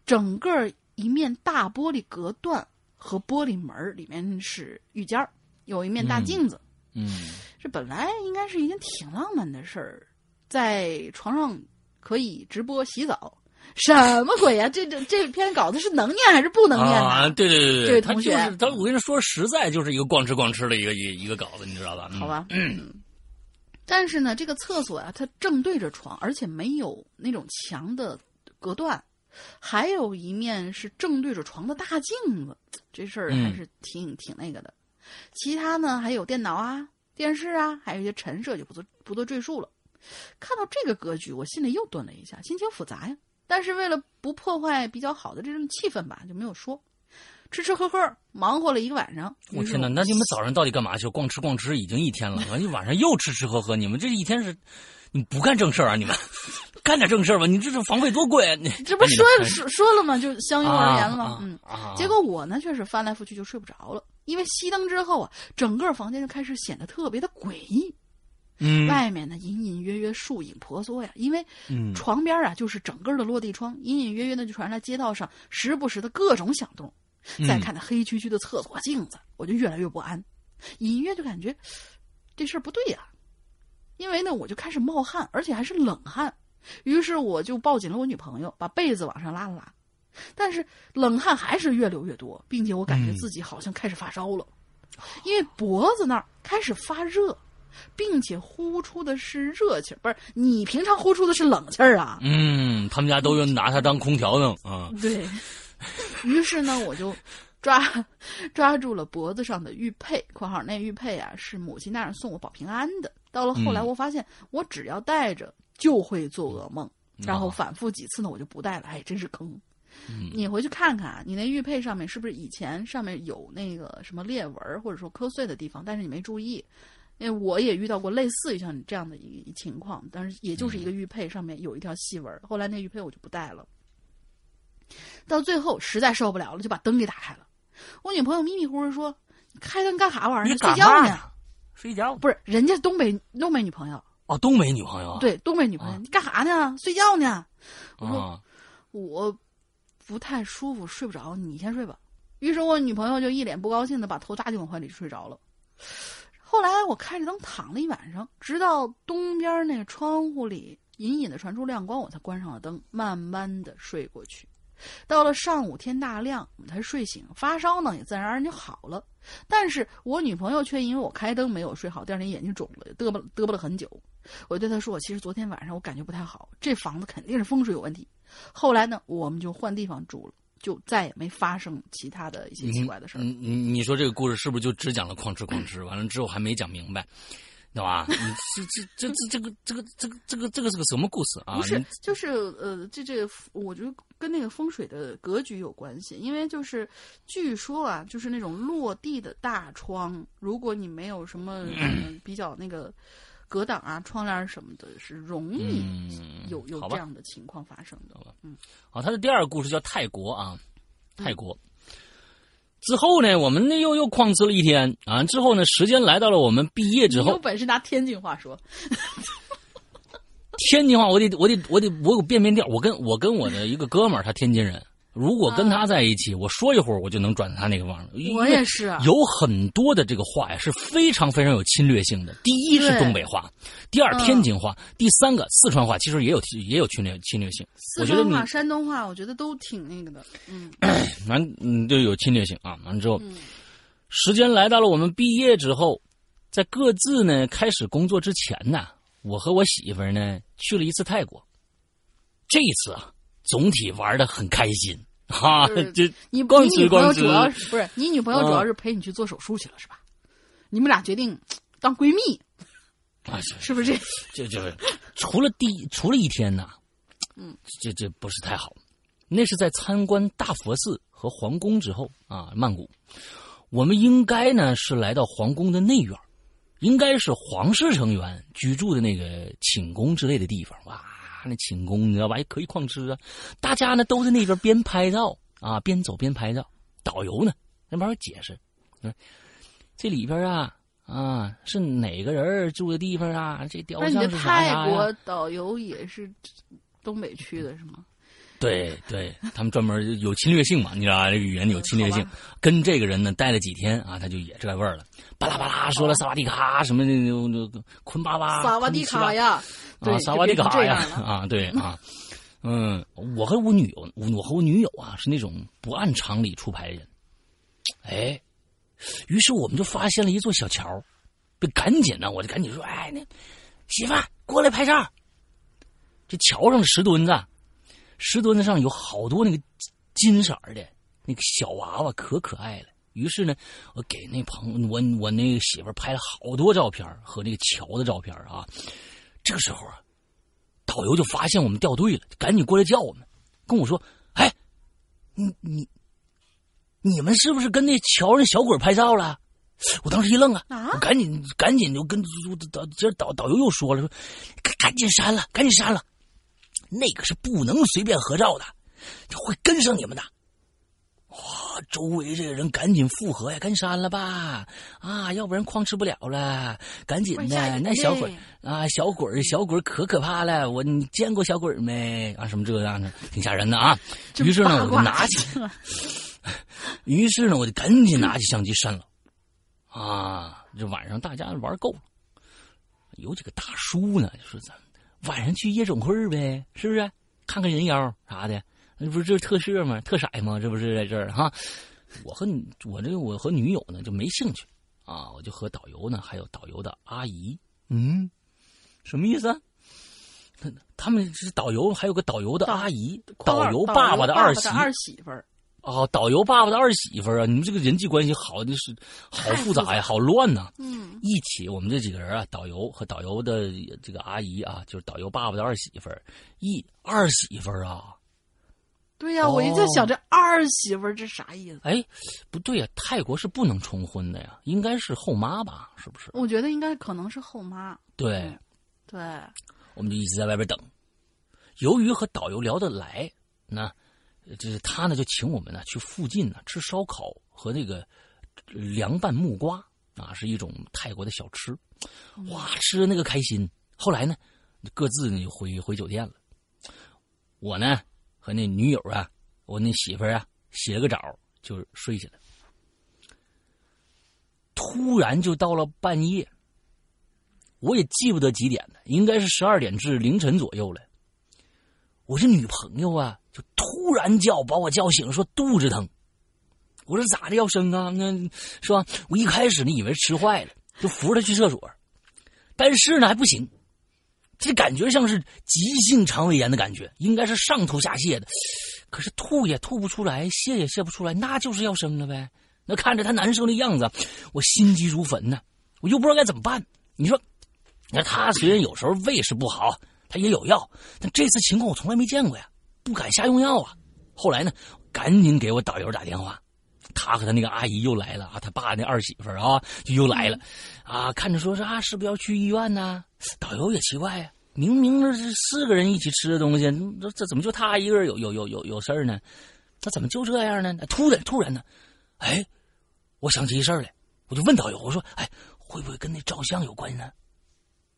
整个一面大玻璃隔断和玻璃门里面是浴间儿，有一面大镜子。嗯，这本来应该是一件挺浪漫的事儿，在床上可以直播洗澡，什么鬼呀、这这这篇稿子是能念还是不能念？啊，对对对这对，他就位同学是他，我跟你说，实在就是一个逛吃逛吃的一个一一个稿子，你知道吧？嗯好，吧，嗯。但是呢，这个厕所啊，它正对着床，而且没有那种墙的隔断，还有一面是正对着床的大镜子，这事儿还是挺、挺那个的。其他呢，还有电脑啊、电视啊，还有一些陈设，就不做不做赘述了。看到这个格局，我心里又顿了一下，心情复杂呀。但是为了不破坏比较好的这种气氛吧，就没有说。吃吃喝喝，忙活了一个晚上。我天哪，那你们早上到底干嘛去？逛吃逛吃已经一天了，(laughs) 完你晚上又吃吃喝喝，你们这一天是，你们不干正事儿啊？你们 (laughs) 干点正事吧！你这是房费多贵啊！你这不说说说了吗？就相拥而言了啊嗯。啊结果我呢，却是翻来覆去就睡不着了，因为熄灯之后啊，整个房间就开始显得特别的诡异。嗯。外面呢，隐隐约约树影婆娑呀，因为嗯。床边啊就是整个的落地窗，隐隐约约的就传来街道上时不时的各种响动。嗯。再看那黑黢黢的厕所镜子，我就越来越不安，隐约就感觉这事儿不对呀、因为呢，我就开始冒汗，而且还是冷汗。于是我就抱紧了我女朋友，把被子往上拉了拉，但是冷汗还是越流越多，并且我感觉自己好像开始发烧了，因为脖子那儿开始发热，并且呼出的是热气儿，不是你平常呼出的是冷气儿啊？嗯，他们家都用拿它当空调用啊。对于是呢，我就抓抓住了脖子上的玉佩（括号那玉佩啊是母亲大人送我保平安的）。到了后来，嗯我发现我只要戴着就会做噩梦，然后哦反复几次呢，我就不戴了。哎，真是坑！嗯你回去看看啊，你那玉佩上面是不是以前上面有那个什么裂纹或者说磕碎的地方，但是你没注意。因为我也遇到过类似于像你这样的一一情况，但是也就是一个玉佩上面有一条细纹儿，后来那玉佩我就不戴了。到最后实在受不了了，就把灯给打开了。我女朋友迷迷糊糊说：“你开灯干啥玩意儿？你睡觉呢？”睡觉不是，人家东北东北女朋友，哦，东北女朋友啊。对，东北女朋友，啊你干啥呢？睡觉呢？我说啊，我不太舒服，睡不着，你先睡吧。于是我女朋友就一脸不高兴的把头扎进我怀里睡着了。后来我开着灯躺了一晚上，直到东边那个窗户里隐隐的传出亮光，我才关上了灯，慢慢的睡过去。到了上午天大亮，我才睡醒，发烧呢也自然而然就好了。但是我女朋友却因为我开灯没有睡好，第二天眼睛肿了，嘚啵嘚啵了很久。我对她说：“其实昨天晚上我感觉不太好，这房子肯定是风水有问题。”后来呢，我们就换地方住了，就再也没发生其他的一些奇怪的事儿。你你你说这个故事是不是就只讲了哐哧哐哧，完了之后还没讲明白，懂吧？你这这这这这个这个这个这个这个是个什么故事啊？不是，就是呃，这这，我觉得跟那个风水的格局有关系，因为就是据说啊，就是那种落地的大窗，如果你没有什么、嗯、(clears throat) 比较那个隔挡啊、窗帘什么的，是容易嗯有、有这样的情况发生的。嗯，好，他的第二个故事叫泰国啊，泰国。之后呢，我们呢又又旷吃了一天啊。之后呢，时间来到了我们毕业之后有，本事拿天津话说，天津话我得我得我得我有变变调。我跟我跟我的一个哥们儿，他天津人，如果跟他在一起，我说一会儿我就能转他那个味儿。我也是啊有很多的这个话呀是非常非常有侵略性的。第一是东北话，第二嗯天津话，第三个四川话，其实也有也有侵略侵略性。我觉得你四川话、山东话，我觉得都挺那个的。嗯 (coughs) 完嗯就有侵略性啊。完了之后，嗯时间来到了我们毕业之后，在各自呢开始工作之前呢，我和我媳妇呢去了一次泰国。这一次啊，总体玩的很开心哈、这你光你女朋友主要是不是你女朋友主要是陪你去做手术去了是吧？你们俩决定当闺蜜，啊是是不是这？这这除了第除了一天呐，嗯，这这不是太好。那是在参观大佛寺和皇宫之后啊，曼谷，我们应该呢是来到皇宫的内院，应该是皇室成员居住的那个寝宫之类的地方。哇，那寝宫你知道吧，还可以旷吃啊！大家呢都在那边边拍照啊，边走边拍照。导游呢那边解释，说这里边啊啊是哪个人住的地方啊？这雕像是啥啥呀？泰国导游也是东北去的是吗？对对，他们专门有侵略性嘛，你知道吧？这个语言有侵略性。跟这个人呢待了几天啊，他就也这味儿了，巴拉巴拉说了萨瓦迪卡什么的，那那个昆巴巴，萨瓦迪卡呀，啊，萨瓦迪卡呀。啊，对啊，嗯，我和我女友，我和我女友啊是那种不按常理出牌的人，哎，于是我们就发现了一座小桥，就赶紧呢，我就赶紧说，哎，那媳妇过来拍照。这桥上的石墩子，石墩子上有好多那个金色儿的那个小娃娃，可可爱了。于是呢，我给那朋我我那个媳妇拍了好多照片和那个桥的照片啊。这个时候啊，导游就发现我们掉队了，赶紧过来叫我们，跟我说：“哎，你你你们是不是跟那桥上小鬼拍照了？”我当时一愣啊，啊我赶紧赶紧就跟导导这导导游又说了，说赶赶紧删了，赶紧删了。那个是不能随便合照的，会跟上你们的。哇！周围这个人赶紧附和呀，赶紧删了吧！啊，要不然哐吃不了了，赶紧的。那小鬼啊，小鬼小鬼可可怕了，我你见过小鬼没？啊，什么这样的，挺吓人的啊。于是呢，我就拿起，于是呢，我就赶紧拿起相机删了。啊，这晚上大家玩够了，有几个大叔呢，就说咱晚上去夜总会呗，是不是？看看人妖啥的。那不是这特色吗？特色吗？这不是在这儿哈？我和你，我这我和女友呢就没兴趣啊，我就和导游呢，还有导游的阿姨，嗯，什么意思？他他们是导游，还有个导游的阿姨，导游爸爸的二媳二媳妇儿。哦，导游爸爸的二媳妇儿啊！你们这个人际关系好的是好复杂呀，好乱呐。嗯，一起我们这几个人啊，导游和导游的这个阿姨啊，就是导游爸爸的二媳妇儿，一二媳妇儿啊。对呀，我一直在想这二媳妇这啥意思？哎，不对呀，泰国是不能重婚的呀，应该是后妈吧？是不是？我觉得应该可能是后妈。对，对，我们就一直在外边等。由于和导游聊得来，那就是他呢就请我们呢去附近呢吃烧烤和那个凉拌木瓜啊，是一种泰国的小吃。哇，吃的那个开心。后来呢，各自呢就回回酒店了。我呢。和那女友啊，我那媳妇儿啊，洗了个澡就睡去了。突然就到了半夜，我也记不得几点了，应该是十二点至凌晨左右了。我这女朋友啊，就突然叫把我叫醒，说肚子疼。我说咋的要生啊？那是吧？我一开始呢以为吃坏了，就扶着她去厕所，但是呢还不行。这感觉像是急性肠胃炎的感觉，应该是上吐下泻的，可是吐也吐不出来，泻也泻不出来，那就是要生了呗。那看着他难受的样子，我心急如焚呢，我又不知道该怎么办。你说，那他虽然有时候胃是不好，他也有药，但这次情况我从来没见过呀，不敢瞎用药啊。后来呢，赶紧给我导游打电话，他和他那个阿姨又来了啊，他爸那二媳妇啊就又来了，啊，看着说是啊，是不是要去医院呢？导游也奇怪呀，明明是四个人一起吃的东西，这这怎么就他一个人有有有有有事儿呢？那怎么就这样呢？突然突然呢，哎，我想起一事儿来，我就问导游，我说，哎，会不会跟那照相有关呢？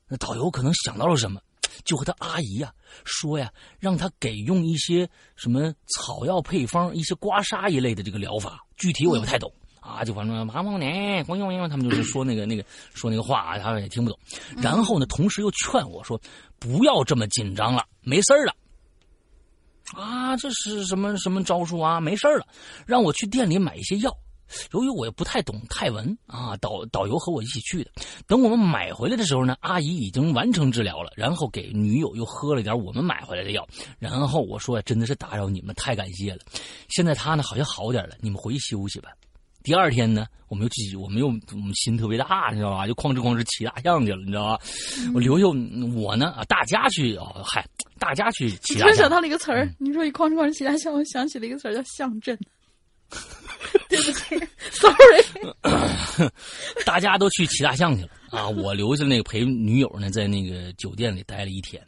那导游可能想到了什么，就和他阿姨呀说呀，让他给用一些什么草药配方，一些刮痧一类的这个疗法，具体我也不太懂。啊，就反正麻木呢，光用用他们就是说那个那个 (coughs) 说那个话啊，他们也听不懂。然后呢，同时又劝我说不要这么紧张了，没事了。啊，这是什么什么招数啊？没事了，让我去店里买一些药。由于我也不太懂泰文啊，导导游和我一起去的。等我们买回来的时候呢，阿姨已经完成治疗了，然后给女友又喝了点我们买回来的药。然后我说真的是打扰你们，太感谢了。现在她呢好像好点了，你们回去休息吧。第二天呢，我们又继续，我们又我们心特别大，你知道吧？就哐哧哐哧骑大象去了，你知道吧？我留下我呢啊，大家去哦，嗨，大家去骑大象。突然想到了一个词儿，你说一哐哧哐哧骑大象，我想起了一个词儿叫象阵。对不起，sorry。(laughs) 大家都去骑大象去了啊，(laughs) 我留下那个陪女友呢，在那个酒店里待了一天。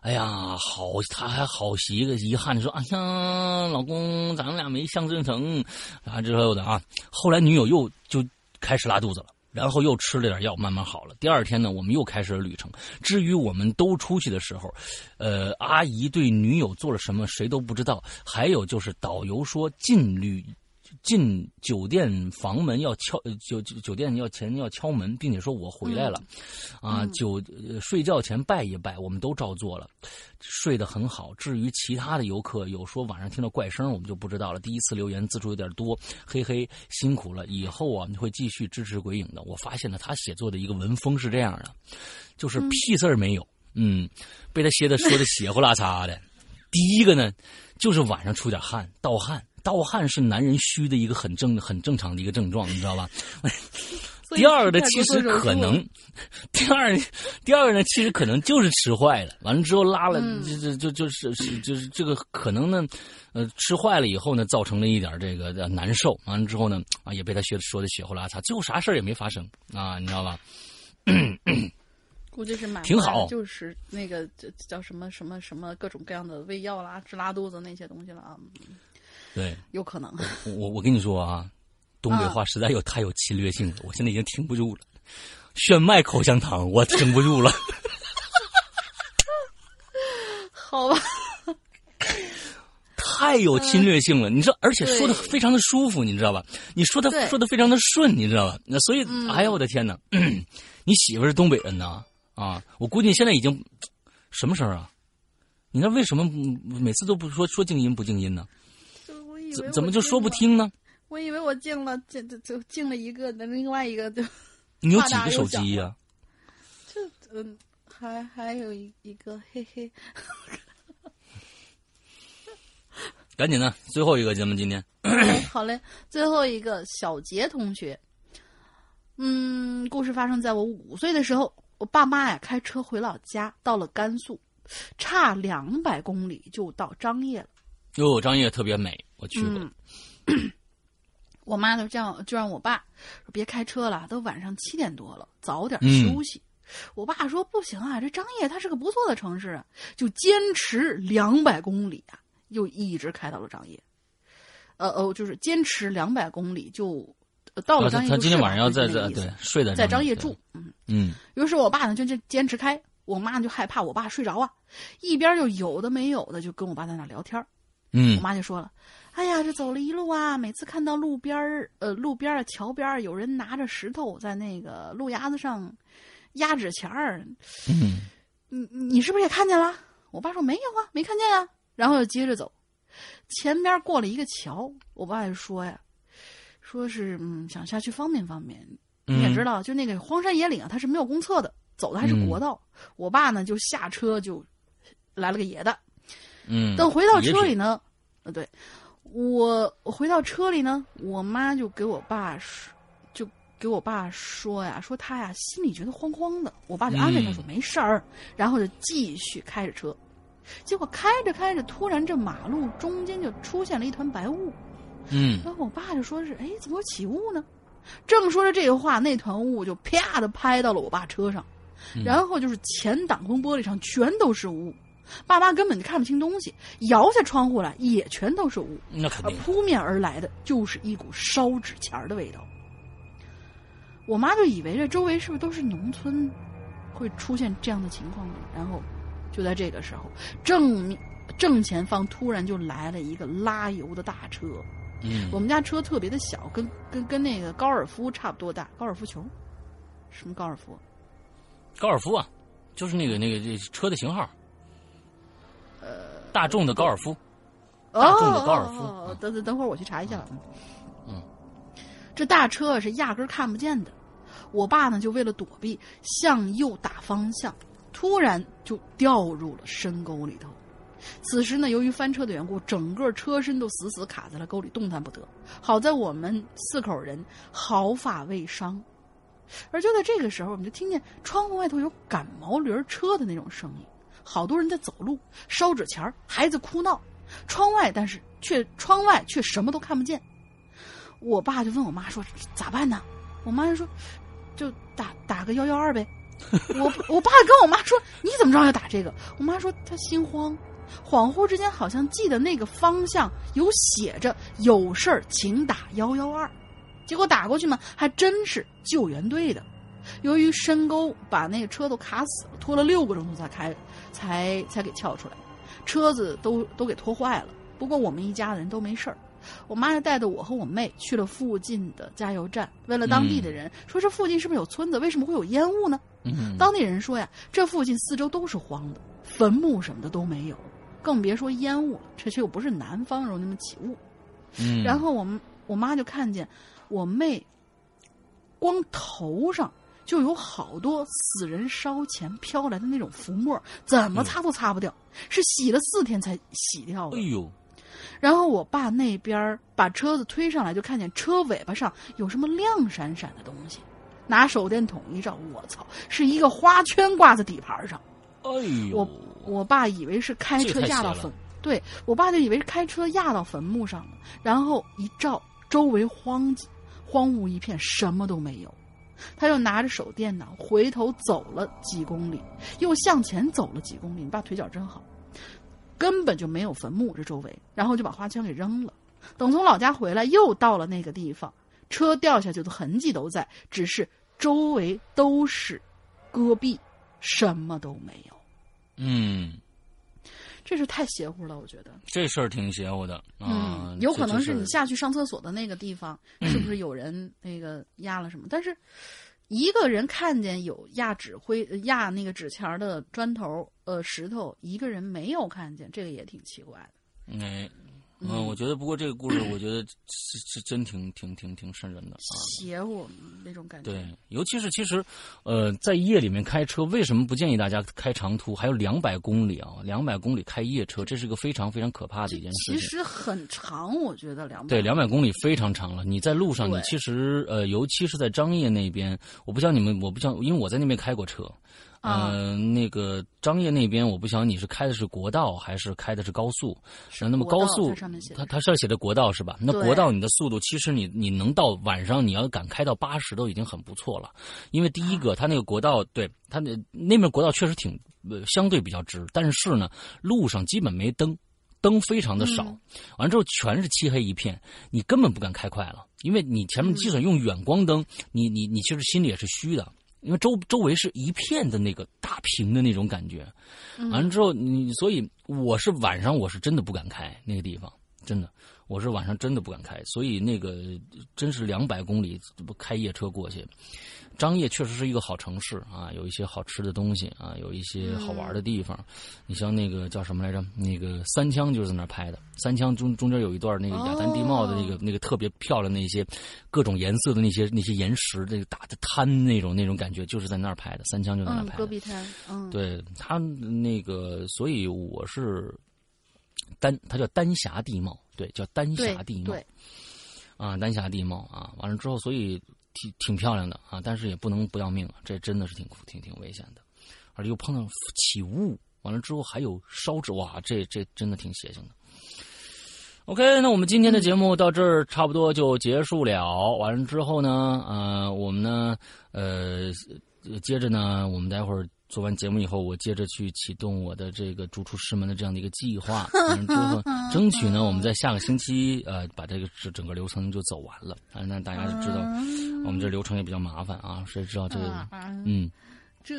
哎呀，好，他还好洗一个遗憾，说：“哎呀，老公，咱们俩没相正成。”啊之后的啊，后来女友又就开始拉肚子了，然后又吃了点药，慢慢好了。第二天呢，我们又开始了旅程。至于我们都出去的时候，呃，阿姨对女友做了什么，谁都不知道。还有就是导游说禁旅。进酒店房门要敲酒酒店要前要敲门，并且说我回来了，啊，酒睡觉前拜一拜，我们都照做了，睡得很好。至于其他的游客有说晚上听到怪声，我们就不知道了。第一次留言字数有点多，嘿嘿，辛苦了。以后啊，你会继续支持鬼影的。我发现了他写作的一个文风是这样的，就是屁事儿没有，嗯，被他写的说的血呼啦擦的。第一个呢，就是晚上出点汗，盗汗。盗汗是男人虚的一个很正很正常的一个症状，你知道吧？(laughs) 第二个呢，其实可能，第二，第二个呢，其实可能就是吃坏了，完了之后拉了，就就就就是是就是这个可能呢，呃，吃坏了以后呢，造成了一点这个难受，完了之后呢，啊，也被他学说的血呼拉擦，最后啥事儿也没发生啊，你知道吧？估计是买挺好就是那个叫叫什么什么什么各种各样的胃药啦、治拉肚子那些东西了啊。对，有可能。我我跟你说啊，东北话实在有太有侵略性了，我现在已经听不住了。炫迈口香糖，我挺不住了。(laughs) 好吧。太有侵略性了，你知道，而且说的非常的舒服，你知道吧？你说的说的非常的顺，你知道吧？那所以，哎呀，我的天哪！(clears throat) 你媳妇是东北人呐？啊，我估计现在已经什么声啊？你那为什么每次都不说说静音不静音呢？怎怎么就说不听呢？我以为我进了，进就就进了一个，那另外一个就你有几个手机呀？(laughs) 这嗯，还还有一一个，嘿嘿。(laughs) 赶紧的，最后一个节目今天。(coughs) 好嘞，最后一个小杰同学。嗯，故事发生在我五岁的时候，我爸妈呀开车回老家，到了甘肃，差两百公里就到张掖了。哟，张掖特别美，我去过。(clears throat) 我妈就这样就让我爸说别开车了，都晚上七点多了，早点休息。我爸说不行啊，这张掖它是个不错的城市啊，就坚持两百公里啊。又一直开到了张掖，呃呃，就是坚持两百公里就到了张掖。他今天晚上要在在对睡在在张掖住，嗯嗯。于是我爸呢就就坚持开，我妈就害怕我爸睡着啊，一边就有的没有的就跟我爸在那聊天嗯，我妈就说了：“哎呀，这走了一路啊，每次看到路边儿呃路边儿桥边儿有人拿着石头在那个路牙子上压纸钱儿，嗯，你你是不是也看见了？”我爸说：“没有啊，没看见啊。”然后又接着走，前边过了一个桥，我爸就说呀，说是嗯想下去方便方便。你也知道，就那个荒山野岭啊，它是没有公厕的，走的还是国道。我爸呢就下车就来了个野的，嗯。等回到车里呢，呃，对我我回到车里呢，我妈就给我爸说，就给我爸说呀，说他呀心里觉得慌慌的。我爸就安慰他说没事儿，然后就继续开着车。结果开着开着，突然这马路中间就出现了一团白雾。嗯，然后我爸就说是：“哎，怎么会起雾呢？”正说着这个话，那团雾就啪的拍到了我爸车上，然后就是前挡风玻璃上全都是雾，爸妈根本就看不清东西，摇下窗户来也全都是雾。那肯定。扑面而来的就是一股烧纸钱的味道。我妈就以为这周围是不是都是农村，会出现这样的情况呢？然后。就在这个时候，正正前方突然就来了一个拉油的大车。嗯，我们家车特别的小，跟跟跟那个高尔夫差不多大，高尔夫球。什么高尔夫？高尔夫啊，就是那个那个这车的型号。呃，大众的高尔夫。大众的高尔夫。等等等会儿我去查一下。嗯，这大车是压根看不见的。我爸呢，就为了躲避，向右打方向。突然就掉入了深沟里头，此时呢，由于翻车的缘故，整个车身都死死卡在了沟里，动弹不得。好在我们四口人毫发未伤。而就在这个时候，我们就听见窗户外头有赶毛驴车的那种声音，好多人在走路、烧纸钱孩子哭闹。窗外，但是却窗外却什么都看不见。我爸就问我妈说：“咋办呢？”我妈就说：“就打打个幺幺二呗。(laughs) ”我我爸跟我妈说：“你怎么知道要打这个？”我妈说：“她心慌，恍惚之间好像记得那个方向有写着‘有事儿请打幺幺二’，结果打过去嘛，还真是救援队的。由于深沟把那个车都卡死了，拖了六个钟头才开，才才给撬出来，车子都都给拖坏了。不过我们一家人都没事儿。我妈就带着我和我妹去了附近的加油站，问了当地的人，说这附近是不是有村子？为什么会有烟雾呢？当地人说呀，这附近四周都是荒的，坟墓什么的都没有，更别说烟雾了。这却又不是南方容易那么起雾。嗯，然后我们我妈就看见我妹，光头上就有好多死人烧钱飘来的那种浮沫，怎么擦都擦不掉，是洗了四天才洗掉的。哎呦！然后我爸那边把车子推上来，就看见车尾巴上有什么亮闪闪的东西。拿手电筒一照，我操，是一个花圈挂在底盘上。哎呦！我我爸以为是开车压到坟，对我爸就以为是开车压到坟墓上了。然后一照，周围荒荒芜一片，什么都没有。他又拿着手电呢回头走了几公里，又向前走了几公里。你爸腿脚真好，根本就没有坟墓这周围，然后就把花圈给扔了。等从老家回来，又到了那个地方，车掉下去的痕迹都在，只是周围都是戈壁，什么都没有。嗯，这是太邪乎了，我觉得。这事儿挺邪乎的啊嗯，，有可能是你下去上厕所的那个地方，是不是有人那个压了什么？但是一个人看见有压纸灰、呃压那个纸钱儿的砖头、呃石头，一个人没有看见，这个也挺奇怪的。哎，嗯，我觉得不过这个故事，我觉得是是真挺挺挺挺瘆人的啊。邪乎那种感觉。对，尤其是其实，呃，在夜里面开车，为什么不建议大家开长途？还有两百公里啊，两百公里开夜车，这是个非常非常可怕的一件事情。其实很长，我觉得两百。对，两百公里非常长了。你在路上，你其实呃，尤其是在张掖那边，我不晓得你们，我不晓得，因为我在那边开过车。啊呃，那个张掖那边，我不晓得你是开的是国道还是开的是高速。是呃那么高速它上面写，的它它上写的国道是吧？那国道你的速度，其实你你能到晚上你要敢开到八十都已经很不错了。因为第一啊个，它那个国道，对它那那边国道确实挺呃相对比较直，但是呢，路上基本没灯。灯非常的少，嗯完之后全是漆黑一片，你根本不敢开快了，因为你前面即使用远光灯，你你你其实心里也是虚的，因为周周围是一片的那个大屏的那种感觉，嗯。完了之后你所以我是晚上我是真的不敢开那个地方，真的。我是晚上真的不敢开，所以那个真是两百公里开夜车过去。张掖确实是一个好城市啊，有一些好吃的东西啊，有一些好玩的地方。你像那个叫什么来着？那个三枪就是在那儿拍的。三枪中中间有一段那个雅丹地貌的那个、那个特别漂亮的那些各种颜色的那些那些岩石，那个打的滩那种那种感觉，就是在那儿拍的。三枪就在那拍的。戈壁滩，嗯，对他那个，所以我是丹，它叫丹霞地貌，对，叫丹霞地貌对，啊，丹霞地貌啊，完了之后，所以挺挺漂亮的啊，但是也不能不要命啊，这真的是挺挺挺危险的，而且又碰到起雾，完了之后还有烧纸，哇，这这真的挺邪性的。OK，那我们今天的节目到这儿差不多就结束了。完了之后呢，呃，我们呢，呃，接着呢，我们待会儿做完节目以后，我接着去启动我的这个逐出师门的这样的一个计划。(laughs) (laughs) 争取呢，我们在下个星期呃，把这个整整个流程就走完了。啊，那大家就知道，我们这流程也比较麻烦啊，谁知道这个？啊嗯，这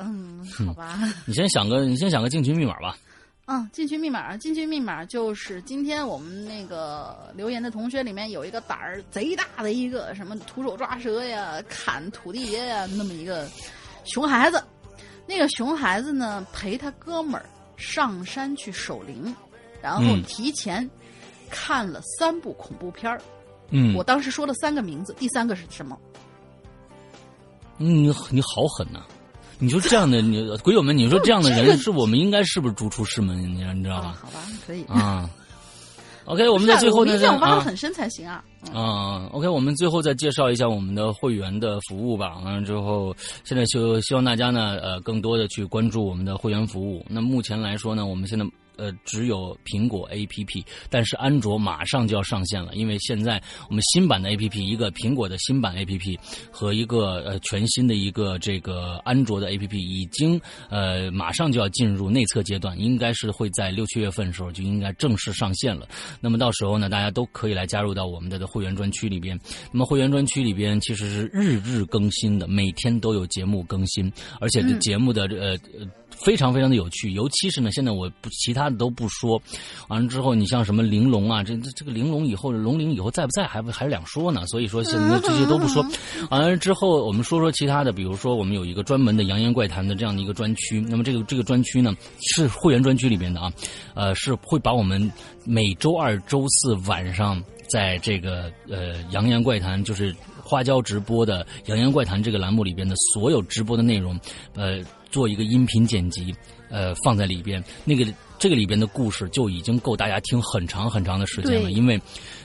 嗯，好吧。你先想个，你先想个进群密码吧。嗯，进群密码，进群密码就是今天我们那个留言的同学里面有一个胆儿贼大的一个什么徒手抓蛇呀、砍土地爷呀，那么一个熊孩子。那个熊孩子呢，陪他哥们儿上山去守灵，然后嗯提前看了三部恐怖片儿。嗯，我当时说了三个名字，第三个是什么？你你好狠呐、你说这样的你鬼友们，你说这样的 (laughs) 人是我们应该是不是逐出师门？你你知道啊，吧？好吧，可以。啊，OK，我们在最后呢不是啊我们一定要挖的啊很深才行啊。嗯啊，OK，我们最后再介绍一下我们的会员的服务吧。完了之后，现在就希望大家呢，呃，更多的去关注我们的会员服务。那目前来说呢，我们现在。呃，只有苹果 APP，但是安卓马上就要上线了，因为现在我们新版的 APP，一个苹果的新版 APP 和一个呃全新的一个这个安卓的 APP 已经呃马上就要进入内测阶段，应该是会在六七月份的时候就应该正式上线了。那么到时候呢，大家都可以来加入到我们的会员专区里边。那么会员专区里边其实是日日更新的，每天都有节目更新，而且这节目的呃呃。非常非常的有趣，尤其是呢，现在我不其他的都不说，完了之后，你像什么玲珑啊，这这这个玲珑以后龙陵以后在不在还不还是两说呢，所以说现在这些都不说。(laughs) 完了之后，我们说说其他的，比如说我们有一个专门的扬言怪谈的这样的一个专区，那么这个这个专区呢是会员专区里边的啊，呃，是会把我们每周二、周四晚上在这个呃扬言怪谈就是。花椒直播的《扬言怪谈》这个栏目里边的所有直播的内容，呃，做一个音频剪辑，呃，放在里边。那个这个里边的故事就已经够大家听很长很长的时间了，因为，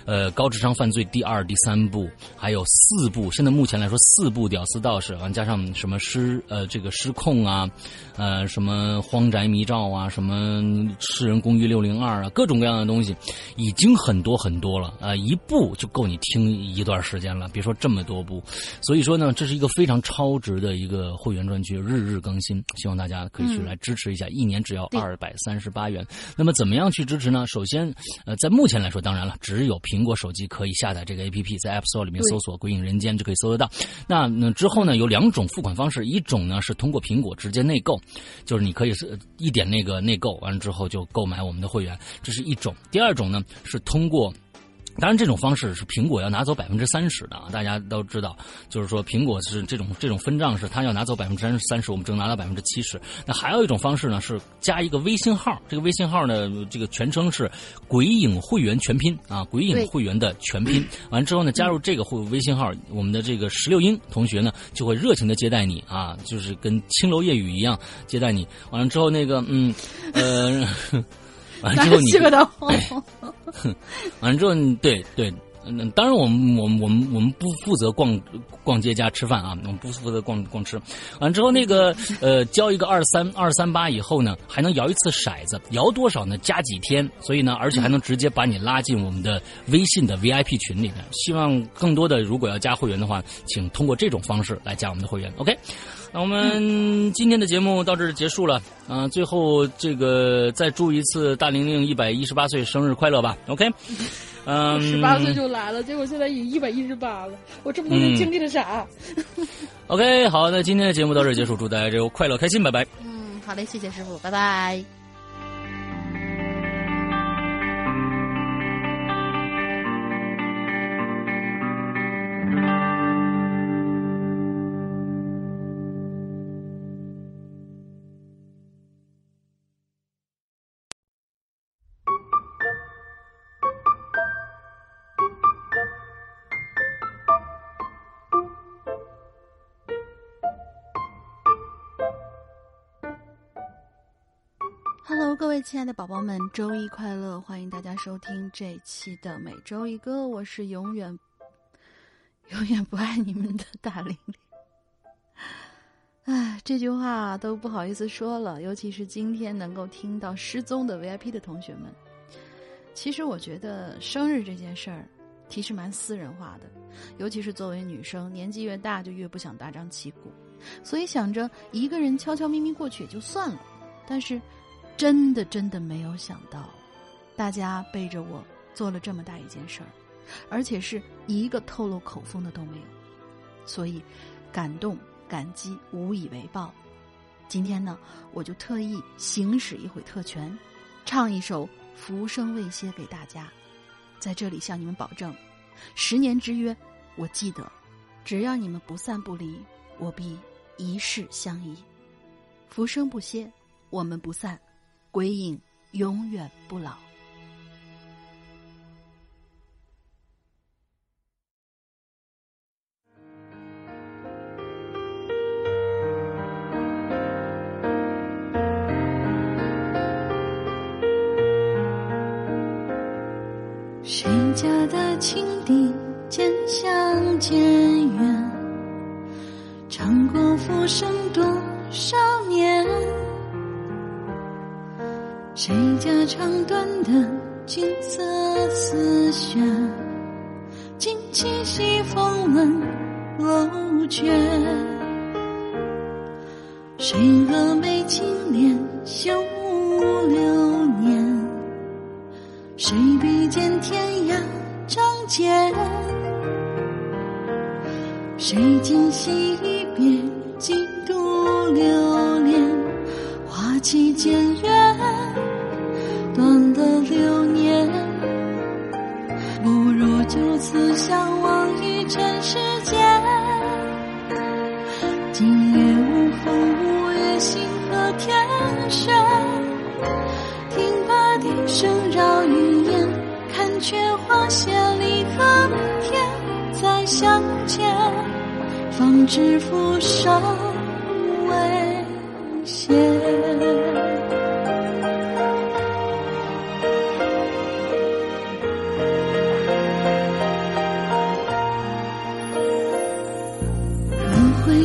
呃，高智商犯罪第二、第三部还有四部，现在目前来说四部屌丝道士，完加上什么失呃这个失控啊，呃什么荒宅迷照啊，什么世人公寓六零二啊，各种各样的东西，已经很多很多了啊、一部就够你听一段时间了，别说这么多部，所以说呢，这是一个非常超值的一个会员专区，日日更新，希望大家可以去来支持一下，一年只要二百三十八元。那么怎么样去支持呢？首先，呃，在目前来说，当然了，只有苹果手机可以下载这个 APP，在 App Store 里面搜索“鬼影人间”就可以搜得到。那那之后呢，有两种付款方式，一种呢是通过苹果直接内购，就是你可以是一点那个内购，完了之后就购买我们的会员，这是一种。第二种呢是通过。当然，这种方式是苹果要拿走百分之三十的啊，大家都知道，就是说苹果是这种这种分账是它要拿走百分之三三十，我们只能拿到百分之七十。那还有一种方式呢，是加一个微信号，这个微信号呢，这个全称是“鬼影会员全拼”啊，“鬼影会员”的全拼。完之后呢，加入这个会微信号，我们的这个石榴英同学呢就会热情的接待你啊，就是跟青楼夜雨一样接待你。完了之后，那个嗯呃，(laughs) (laughs) 完了之后你完了之后，对对，嗯，当然我们我们我们我们不负责逛逛街加吃饭啊，我们不负责逛逛吃。完了之后，那个呃，交一个二三二三八以后呢，还能摇一次骰子，摇多少呢？加几天，所以呢，而且还能直接把你拉进我们的微信的 VIP 群里面。希望更多的如果要加会员的话，请通过这种方式来加我们的会员。OK。那我们今天的节目到这儿结束了啊、最后这个再祝一次大玲玲一百一十八岁生日快乐吧，OK？嗯，十八岁就来了，结果现在已经一百一十八了，我这么多年经历了啥？OK，好，那今天的节目到这儿结束，祝大家这个快乐开心，拜拜。嗯，好嘞，谢谢师傅，拜拜。位亲爱的宝宝们，周一快乐！欢迎大家收听这一期的每周一歌，我是永远永远不爱你们的大玲玲。唉，这句话都不好意思说了，尤其是今天能够听到失踪的 VIP 的同学们。其实我觉得生日这件事儿，其实蛮私人化的，尤其是作为女生，年纪越大就越不想大张旗鼓，所以想着一个人悄悄咪咪过去也就算了。但是，真的真的没有想到，大家背着我做了这么大一件事儿，而且是一个透露口风的都没有，所以感动感激无以为报。今天呢，我就特意行使一回特权，唱一首《浮生未歇》给大家，在这里向你们保证，十年之约，我记得，只要你们不散不离，我必一世相依。浮生不歇，我们不散，鬼影永远不老。谁家的青笛渐响渐远？唱过浮生多少年？谁家长短的金色丝弦？今七夕风冷楼阙。谁蛾眉轻敛绣流年？谁比肩天涯仗剑？谁今夕一别，几度流连？花期渐远，短的流年，不如就此相忘于尘世间。今夜无风无月，星河天悬。听罢笛声绕云烟，看却花谢离恨，天再相见。方知浮生未歇。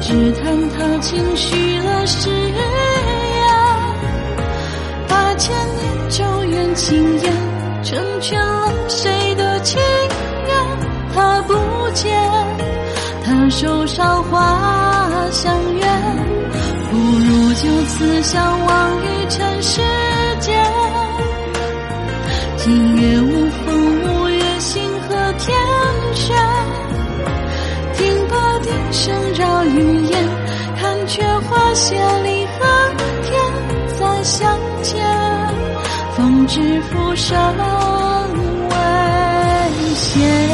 只叹他轻许了誓言，把千年咒怨轻言，成全了谁的情缘？他不见，他手上花相约，不如就此相忘于尘世知浮生未歇。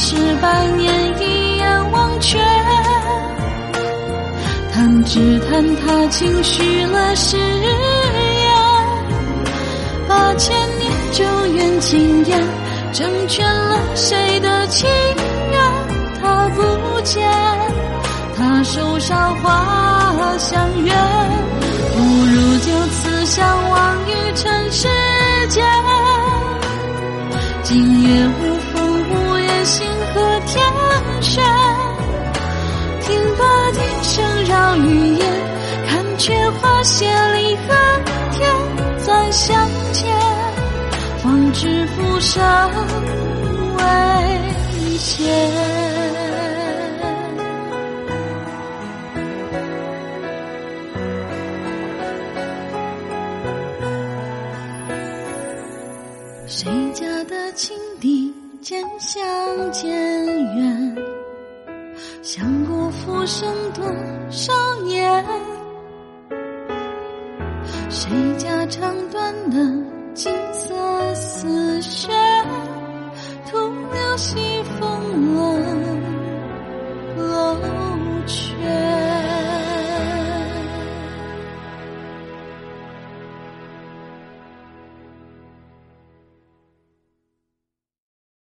是百年，一眼忘却。弹指弹他轻许了誓言，把千年咒怨轻言，成全了谁的情缘？他不见，他手上花相约，不如就此相忘于尘世间。今夜无，星河天悬。听罢笛声绕云烟，看却花谢离恨天，再相见，方知浮生未歇。